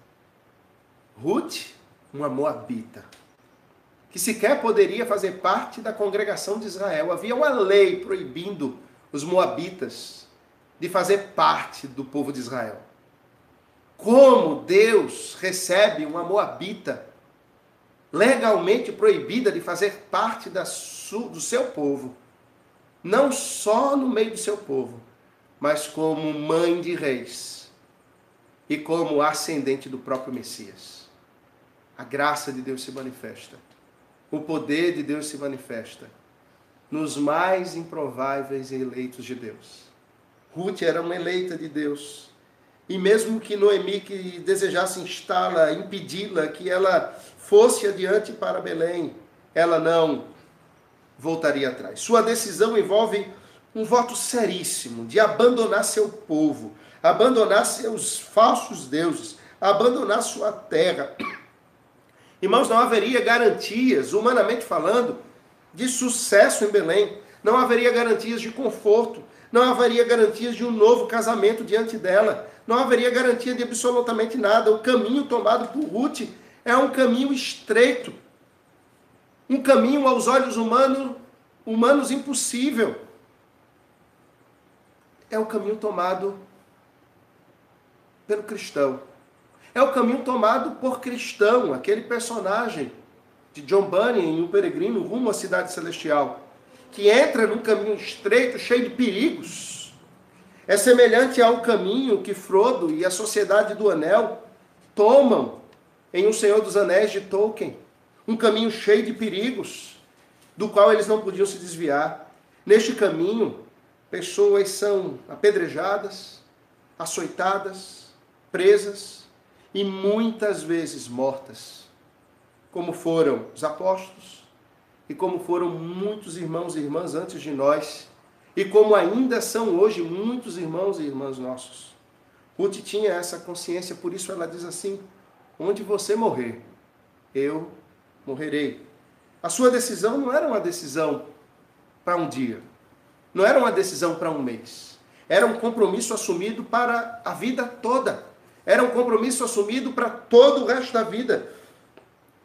Ruth, uma moabita que sequer poderia fazer parte da congregação de Israel. Havia uma lei proibindo os moabitas de fazer parte do povo de Israel. Como Deus recebe uma moabita legalmente proibida de fazer parte do seu povo, não só no meio do seu povo, mas como mãe de reis e como ascendente do próprio Messias. A graça de Deus se manifesta o poder de Deus se manifesta nos mais improváveis eleitos de Deus. Ruth era uma eleita de Deus. E mesmo que Noemi que desejasse instá-la, impedi-la que ela fosse adiante para Belém, ela não voltaria atrás. Sua decisão envolve um voto seríssimo de abandonar seu povo, abandonar seus falsos deuses, abandonar sua terra Irmãos, não haveria garantias, humanamente falando, de sucesso em Belém. Não haveria garantias de conforto. Não haveria garantias de um novo casamento diante dela. Não haveria garantia de absolutamente nada. O caminho tomado por Ruth é um caminho estreito. Um caminho aos olhos humanos, humanos impossível. É o caminho tomado pelo cristão é o caminho tomado por cristão, aquele personagem de John Bunyan em O Peregrino rumo à cidade celestial, que entra num caminho estreito, cheio de perigos. É semelhante ao caminho que Frodo e a Sociedade do Anel tomam em O Senhor dos Anéis de Tolkien. Um caminho cheio de perigos, do qual eles não podiam se desviar. Neste caminho, pessoas são apedrejadas, açoitadas, presas, e muitas vezes mortas, como foram os apóstolos e como foram muitos irmãos e irmãs antes de nós, e como ainda são hoje muitos irmãos e irmãs nossos. Ruth tinha essa consciência, por isso ela diz assim: onde você morrer, eu morrerei. A sua decisão não era uma decisão para um dia, não era uma decisão para um mês, era um compromisso assumido para a vida toda. Era um compromisso assumido para todo o resto da vida.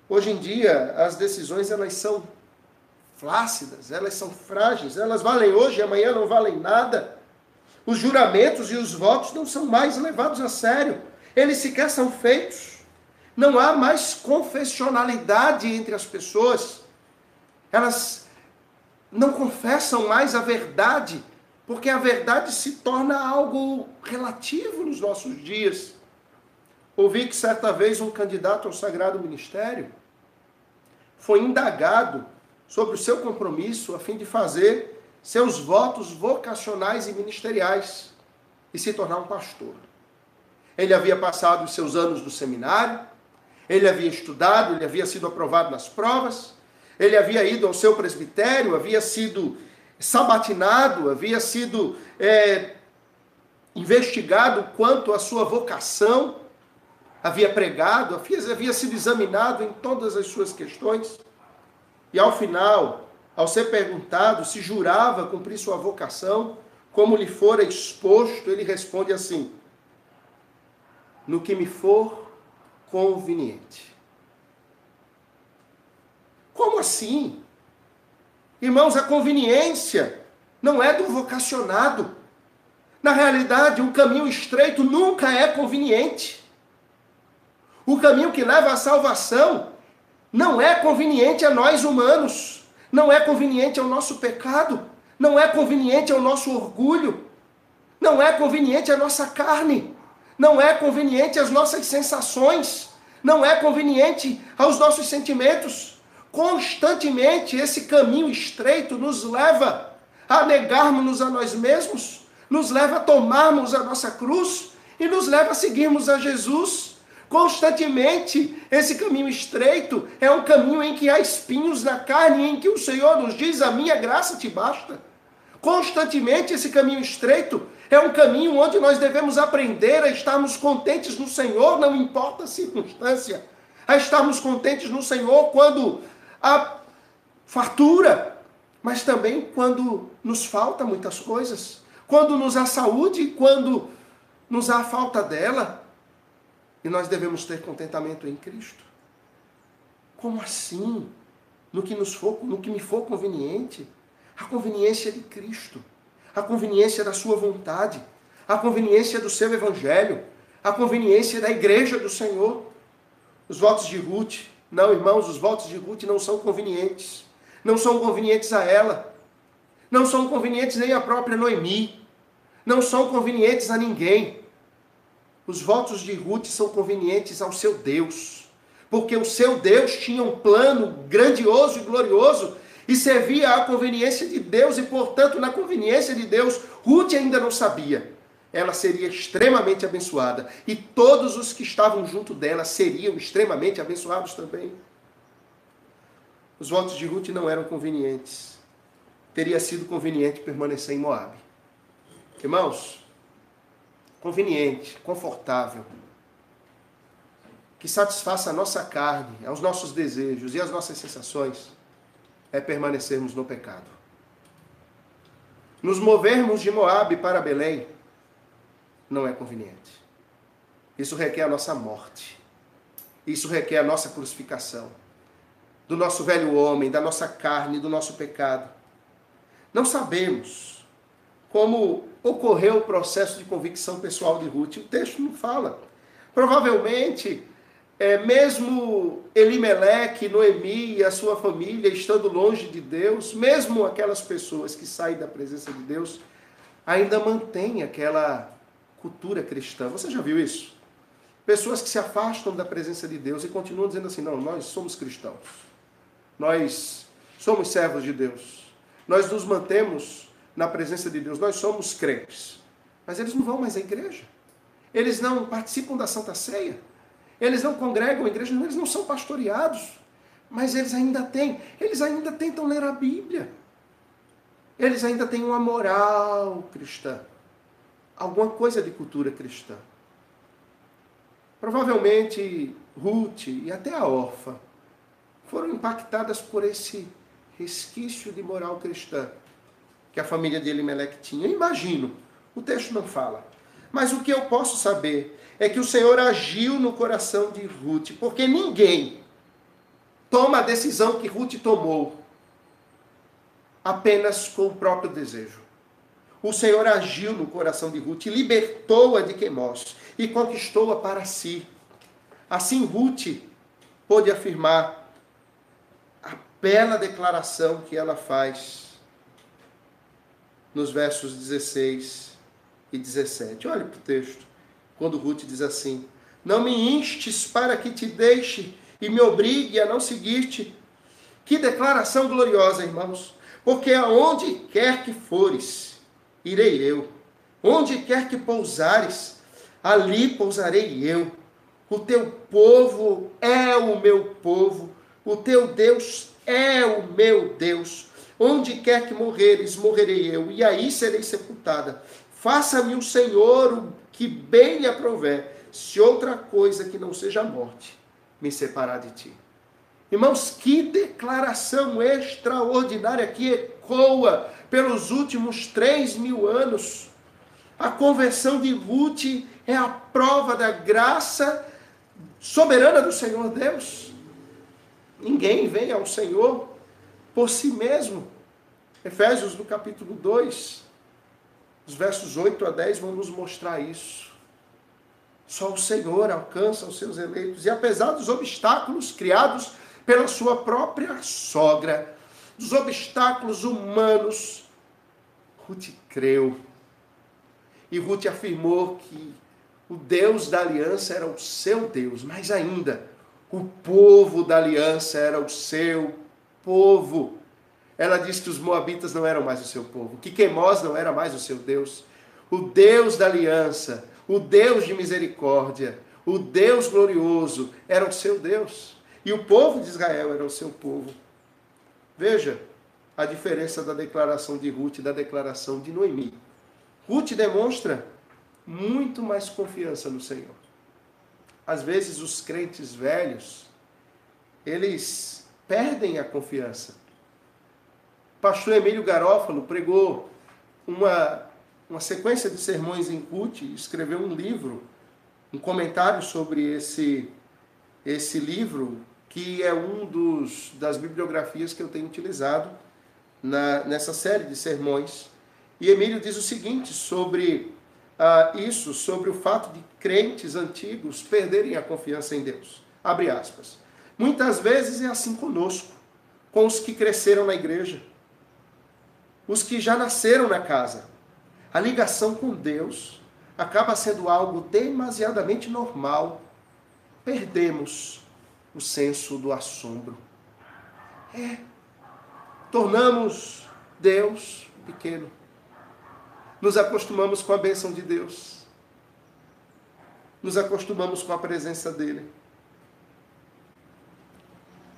Hoje em dia, as decisões elas são flácidas, elas são frágeis, elas valem hoje amanhã não valem nada. Os juramentos e os votos não são mais levados a sério. Eles sequer são feitos. Não há mais confessionalidade entre as pessoas. Elas não confessam mais a verdade, porque a verdade se torna algo relativo nos nossos dias. Ouvi que certa vez um candidato ao sagrado ministério foi indagado sobre o seu compromisso a fim de fazer seus votos vocacionais e ministeriais e se tornar um pastor. Ele havia passado os seus anos no seminário, ele havia estudado, ele havia sido aprovado nas provas, ele havia ido ao seu presbitério, havia sido sabatinado, havia sido é, investigado quanto à sua vocação havia pregado, havia sido examinado em todas as suas questões. E ao final, ao ser perguntado se jurava cumprir sua vocação, como lhe fora exposto, ele responde assim: No que me for conveniente. Como assim? Irmãos, a conveniência não é do vocacionado. Na realidade, um caminho estreito nunca é conveniente. O caminho que leva à salvação não é conveniente a nós humanos, não é conveniente ao nosso pecado, não é conveniente ao nosso orgulho, não é conveniente à nossa carne, não é conveniente às nossas sensações, não é conveniente aos nossos sentimentos. Constantemente esse caminho estreito nos leva a negarmos-nos a nós mesmos, nos leva a tomarmos a nossa cruz e nos leva a seguirmos a Jesus constantemente. Esse caminho estreito é um caminho em que há espinhos na carne, em que o Senhor nos diz: A minha graça te basta. Constantemente esse caminho estreito é um caminho onde nós devemos aprender a estarmos contentes no Senhor, não importa a circunstância. A estarmos contentes no Senhor quando há fartura, mas também quando nos falta muitas coisas. Quando nos há saúde, quando nos há falta dela. E nós devemos ter contentamento em Cristo. Como assim? No que, nos for, no que me for conveniente? A conveniência de Cristo a conveniência da sua vontade, a conveniência do seu evangelho, a conveniência da igreja do Senhor. Os votos de Ruth, não, irmãos, os votos de Ruth não são convenientes. Não são convenientes a ela. Não são convenientes nem à própria Noemi. Não são convenientes a ninguém. Os votos de Ruth são convenientes ao seu Deus. Porque o seu Deus tinha um plano grandioso e glorioso e servia à conveniência de Deus, e portanto, na conveniência de Deus, Ruth ainda não sabia. Ela seria extremamente abençoada, e todos os que estavam junto dela seriam extremamente abençoados também. Os votos de Ruth não eram convenientes. Teria sido conveniente permanecer em Moab. Irmãos, conveniente, confortável, que satisfaça a nossa carne, aos nossos desejos e às nossas sensações é permanecermos no pecado. Nos movermos de Moabe para Belém não é conveniente. Isso requer a nossa morte. Isso requer a nossa crucificação. Do nosso velho homem, da nossa carne, do nosso pecado. Não sabemos como ocorreu o processo de convicção pessoal de Ruth. O texto não fala. Provavelmente é, mesmo Elimeleque, Noemi e a sua família estando longe de Deus, mesmo aquelas pessoas que saem da presença de Deus, ainda mantêm aquela cultura cristã. Você já viu isso? Pessoas que se afastam da presença de Deus e continuam dizendo assim: não, nós somos cristãos, nós somos servos de Deus, nós nos mantemos na presença de Deus, nós somos crentes. Mas eles não vão mais à igreja, eles não participam da Santa Ceia. Eles não congregam a igreja, eles não são pastoreados, mas eles ainda têm, eles ainda tentam ler a Bíblia. Eles ainda têm uma moral cristã, alguma coisa de cultura cristã. Provavelmente Ruth e até a órfã foram impactadas por esse resquício de moral cristã que a família de Elimelech tinha. Imagino, o texto não fala. Mas o que eu posso saber é que o Senhor agiu no coração de Ruth, porque ninguém toma a decisão que Ruth tomou apenas com o próprio desejo. O Senhor agiu no coração de Ruth, libertou-a de Quemós e conquistou-a para si. Assim Ruth pôde afirmar a bela declaração que ela faz nos versos 16 e 17. Olhe para o texto quando Ruth diz assim: Não me instes para que te deixe e me obrigue a não seguir-te. Que declaração gloriosa, irmãos! Porque aonde quer que fores, irei eu. Onde quer que pousares, ali pousarei eu. O teu povo é o meu povo, o teu Deus é o meu Deus. Onde quer que morreres, morrerei eu, e aí serei sepultada. Faça-me o Senhor o que bem lhe aprover, se outra coisa que não seja a morte me separar de ti. Irmãos, que declaração extraordinária que ecoa pelos últimos três mil anos. A conversão de Ruth é a prova da graça soberana do Senhor Deus. Ninguém vem ao Senhor por si mesmo. Efésios no capítulo 2, os versos 8 a 10 vão nos mostrar isso. Só o Senhor alcança os seus eleitos. E apesar dos obstáculos criados pela sua própria sogra, dos obstáculos humanos, Ruth creu. E Ruth afirmou que o Deus da aliança era o seu Deus, mas ainda, o povo da aliança era o seu povo. Ela disse que os moabitas não eram mais o seu povo, que Quemós não era mais o seu Deus. O Deus da aliança, o Deus de misericórdia, o Deus glorioso era o seu Deus. E o povo de Israel era o seu povo. Veja, a diferença da declaração de Ruth e da declaração de Noemi. Ruth demonstra muito mais confiança no Senhor. Às vezes os crentes velhos, eles perdem a confiança. Pastor Emílio Garófalo pregou uma, uma sequência de sermões em Ruth, escreveu um livro, um comentário sobre esse, esse livro, que é um dos, das bibliografias que eu tenho utilizado na, nessa série de sermões. E Emílio diz o seguinte sobre uh, isso, sobre o fato de crentes antigos perderem a confiança em Deus. Abre aspas. Muitas vezes é assim conosco, com os que cresceram na igreja, os que já nasceram na casa. A ligação com Deus acaba sendo algo demasiadamente normal. Perdemos o senso do assombro. É. Tornamos Deus pequeno. Nos acostumamos com a bênção de Deus. Nos acostumamos com a presença dEle.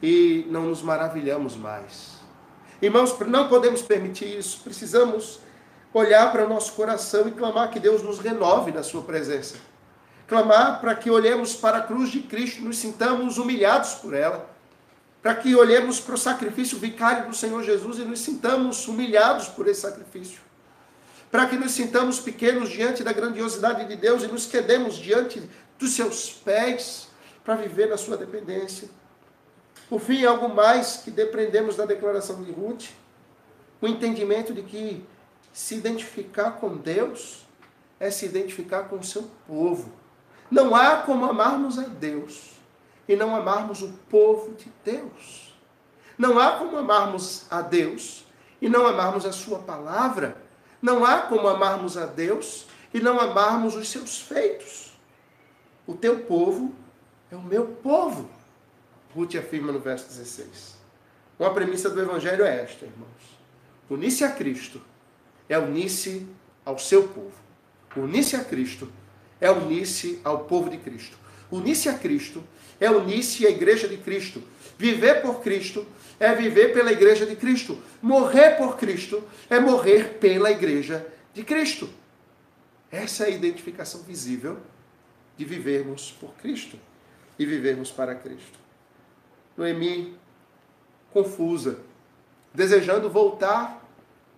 E não nos maravilhamos mais. Irmãos, não podemos permitir isso. Precisamos olhar para o nosso coração e clamar que Deus nos renove na Sua presença clamar para que olhemos para a cruz de Cristo, nos sintamos humilhados por ela, para que olhemos para o sacrifício vicário do Senhor Jesus e nos sintamos humilhados por esse sacrifício, para que nos sintamos pequenos diante da grandiosidade de Deus e nos quedemos diante dos seus pés para viver na sua dependência. Por fim, algo mais que dependemos da declaração de Ruth, o entendimento de que se identificar com Deus é se identificar com o seu povo. Não há como amarmos a Deus e não amarmos o povo de Deus. Não há como amarmos a Deus e não amarmos a Sua palavra. Não há como amarmos a Deus e não amarmos os seus feitos. O teu povo é o meu povo. Ruth afirma no verso 16. Uma premissa do Evangelho é esta, irmãos. Unir-se a Cristo é unir-se ao seu povo. Unir-se a Cristo é unir-se ao povo de Cristo. Unir-se a Cristo é unir-se à igreja de Cristo. Viver por Cristo é viver pela igreja de Cristo. Morrer por Cristo é morrer pela igreja de Cristo. Essa é a identificação visível de vivermos por Cristo e vivermos para Cristo. Noemi, confusa, desejando voltar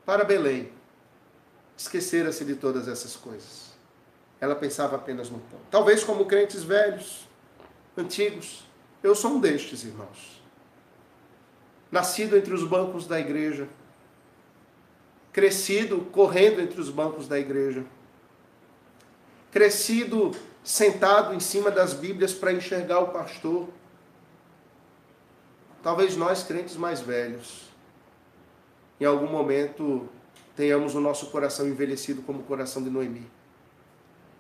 para Belém, esquecera-se de todas essas coisas ela pensava apenas no pão. Talvez como crentes velhos, antigos. Eu sou um destes, irmãos. Nascido entre os bancos da igreja, crescido correndo entre os bancos da igreja, crescido sentado em cima das Bíblias para enxergar o pastor. Talvez nós, crentes mais velhos, em algum momento tenhamos o nosso coração envelhecido como o coração de Noemi.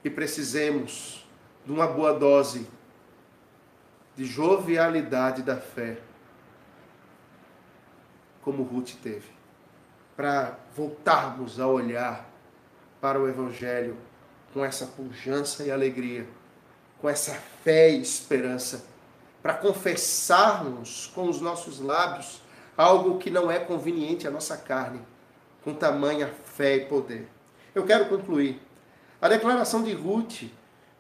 E precisemos de uma boa dose de jovialidade da fé, como Ruth teve, para voltarmos a olhar para o Evangelho com essa pujança e alegria, com essa fé e esperança, para confessarmos com os nossos lábios algo que não é conveniente à nossa carne, com tamanha fé e poder. Eu quero concluir a declaração de Ruth,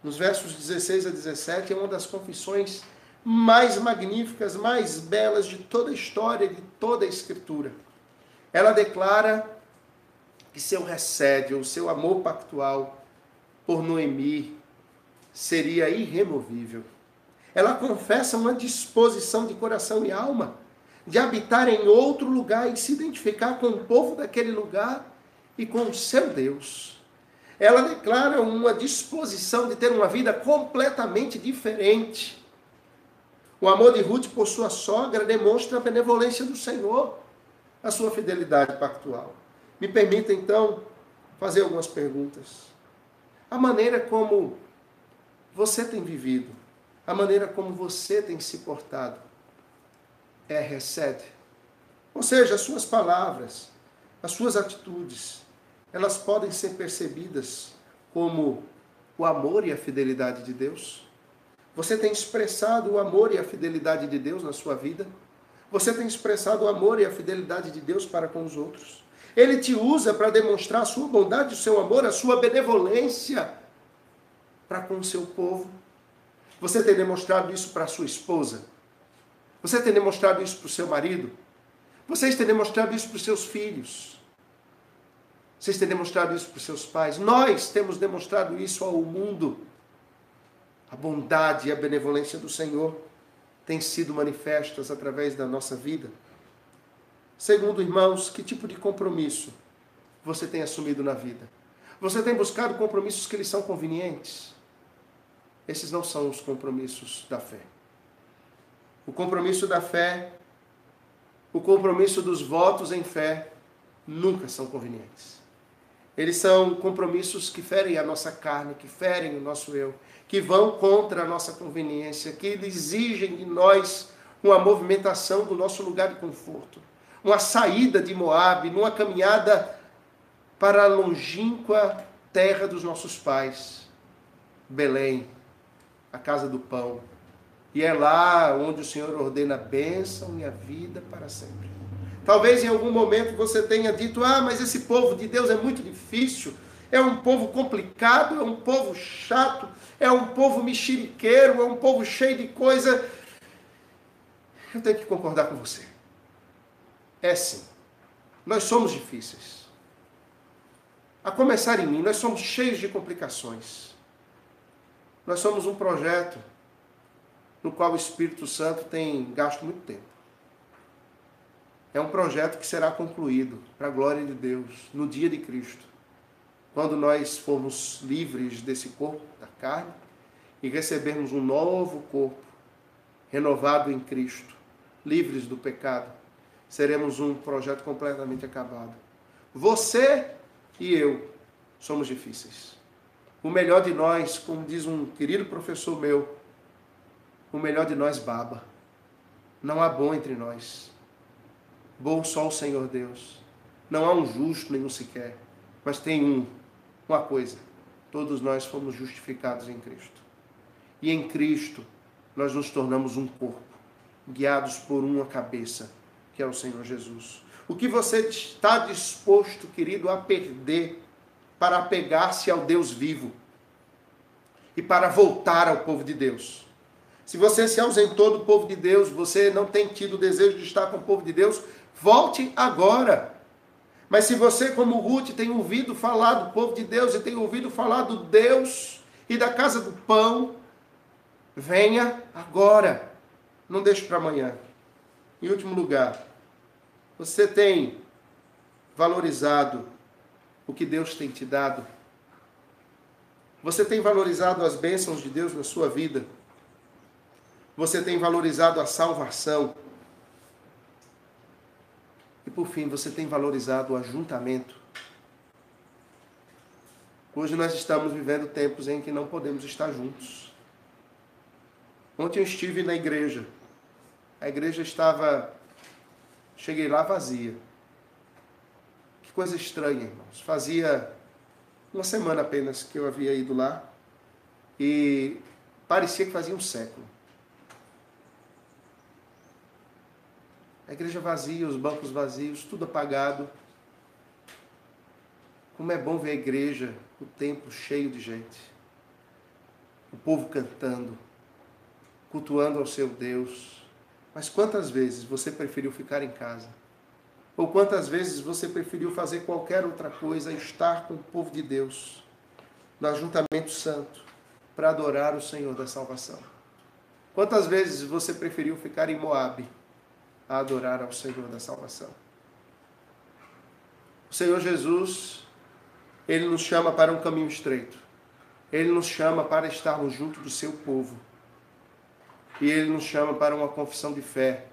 nos versos 16 a 17, é uma das confissões mais magníficas, mais belas de toda a história, de toda a Escritura. Ela declara que seu recédio, o seu amor pactual por Noemi seria irremovível. Ela confessa uma disposição de coração e alma de habitar em outro lugar e se identificar com o povo daquele lugar e com o seu Deus ela declara uma disposição de ter uma vida completamente diferente. O amor de Ruth por sua sogra demonstra a benevolência do Senhor, a sua fidelidade pactual. Me permita então fazer algumas perguntas. A maneira como você tem vivido, a maneira como você tem se portado, é recebe. Ou seja, as suas palavras, as suas atitudes, elas podem ser percebidas como o amor e a fidelidade de Deus? Você tem expressado o amor e a fidelidade de Deus na sua vida? Você tem expressado o amor e a fidelidade de Deus para com os outros. Ele te usa para demonstrar a sua bondade, o seu amor, a sua benevolência para com o seu povo. Você tem demonstrado isso para sua esposa? Você tem demonstrado isso para o seu marido? Vocês têm demonstrado isso para os seus filhos? Vocês têm demonstrado isso para os seus pais? Nós temos demonstrado isso ao mundo. A bondade e a benevolência do Senhor têm sido manifestas através da nossa vida. Segundo, irmãos, que tipo de compromisso você tem assumido na vida? Você tem buscado compromissos que lhe são convenientes? Esses não são os compromissos da fé. O compromisso da fé, o compromisso dos votos em fé, nunca são convenientes. Eles são compromissos que ferem a nossa carne, que ferem o nosso eu, que vão contra a nossa conveniência, que exigem de nós uma movimentação do nosso lugar de conforto, uma saída de Moabe, numa caminhada para a longínqua terra dos nossos pais, Belém, a casa do pão, e é lá onde o Senhor ordena a bênção e a vida para sempre. Talvez em algum momento você tenha dito: ah, mas esse povo de Deus é muito difícil, é um povo complicado, é um povo chato, é um povo mexeriqueiro, é um povo cheio de coisa. Eu tenho que concordar com você. É sim. Nós somos difíceis. A começar em mim, nós somos cheios de complicações. Nós somos um projeto no qual o Espírito Santo tem gasto muito tempo. É um projeto que será concluído para a glória de Deus no dia de Cristo, quando nós formos livres desse corpo da carne e recebermos um novo corpo renovado em Cristo, livres do pecado, seremos um projeto completamente acabado. Você e eu somos difíceis. O melhor de nós, como diz um querido professor meu, o melhor de nós baba. Não há bom entre nós. Bom só o Senhor Deus. Não há um justo nenhum sequer. Mas tem um, uma coisa. Todos nós fomos justificados em Cristo. E em Cristo nós nos tornamos um corpo, guiados por uma cabeça, que é o Senhor Jesus. O que você está disposto, querido, a perder para apegar-se ao Deus vivo e para voltar ao povo de Deus? Se você se ausentou do povo de Deus, você não tem tido o desejo de estar com o povo de Deus, volte agora. Mas se você, como Ruth, tem ouvido falar do povo de Deus e tem ouvido falar do Deus e da casa do pão, venha agora. Não deixe para amanhã. Em último lugar, você tem valorizado o que Deus tem te dado? Você tem valorizado as bênçãos de Deus na sua vida? Você tem valorizado a salvação. E por fim, você tem valorizado o ajuntamento. Hoje nós estamos vivendo tempos em que não podemos estar juntos. Ontem eu estive na igreja. A igreja estava. Cheguei lá vazia. Que coisa estranha, irmãos. Fazia uma semana apenas que eu havia ido lá. E parecia que fazia um século. A igreja vazia, os bancos vazios, tudo apagado. Como é bom ver a igreja, o templo cheio de gente. O povo cantando, cultuando ao seu Deus. Mas quantas vezes você preferiu ficar em casa? Ou quantas vezes você preferiu fazer qualquer outra coisa, estar com o povo de Deus, no ajuntamento santo, para adorar o Senhor da salvação? Quantas vezes você preferiu ficar em Moabe? a adorar ao Senhor da salvação. O Senhor Jesus, ele nos chama para um caminho estreito. Ele nos chama para estarmos junto do seu povo. E ele nos chama para uma confissão de fé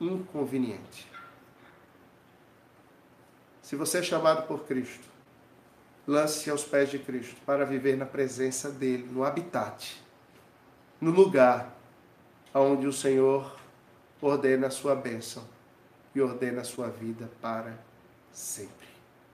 inconveniente. Se você é chamado por Cristo, lance-se aos pés de Cristo para viver na presença dele, no habitat, no lugar onde o Senhor ordena a sua bênção e ordena a sua vida para sempre.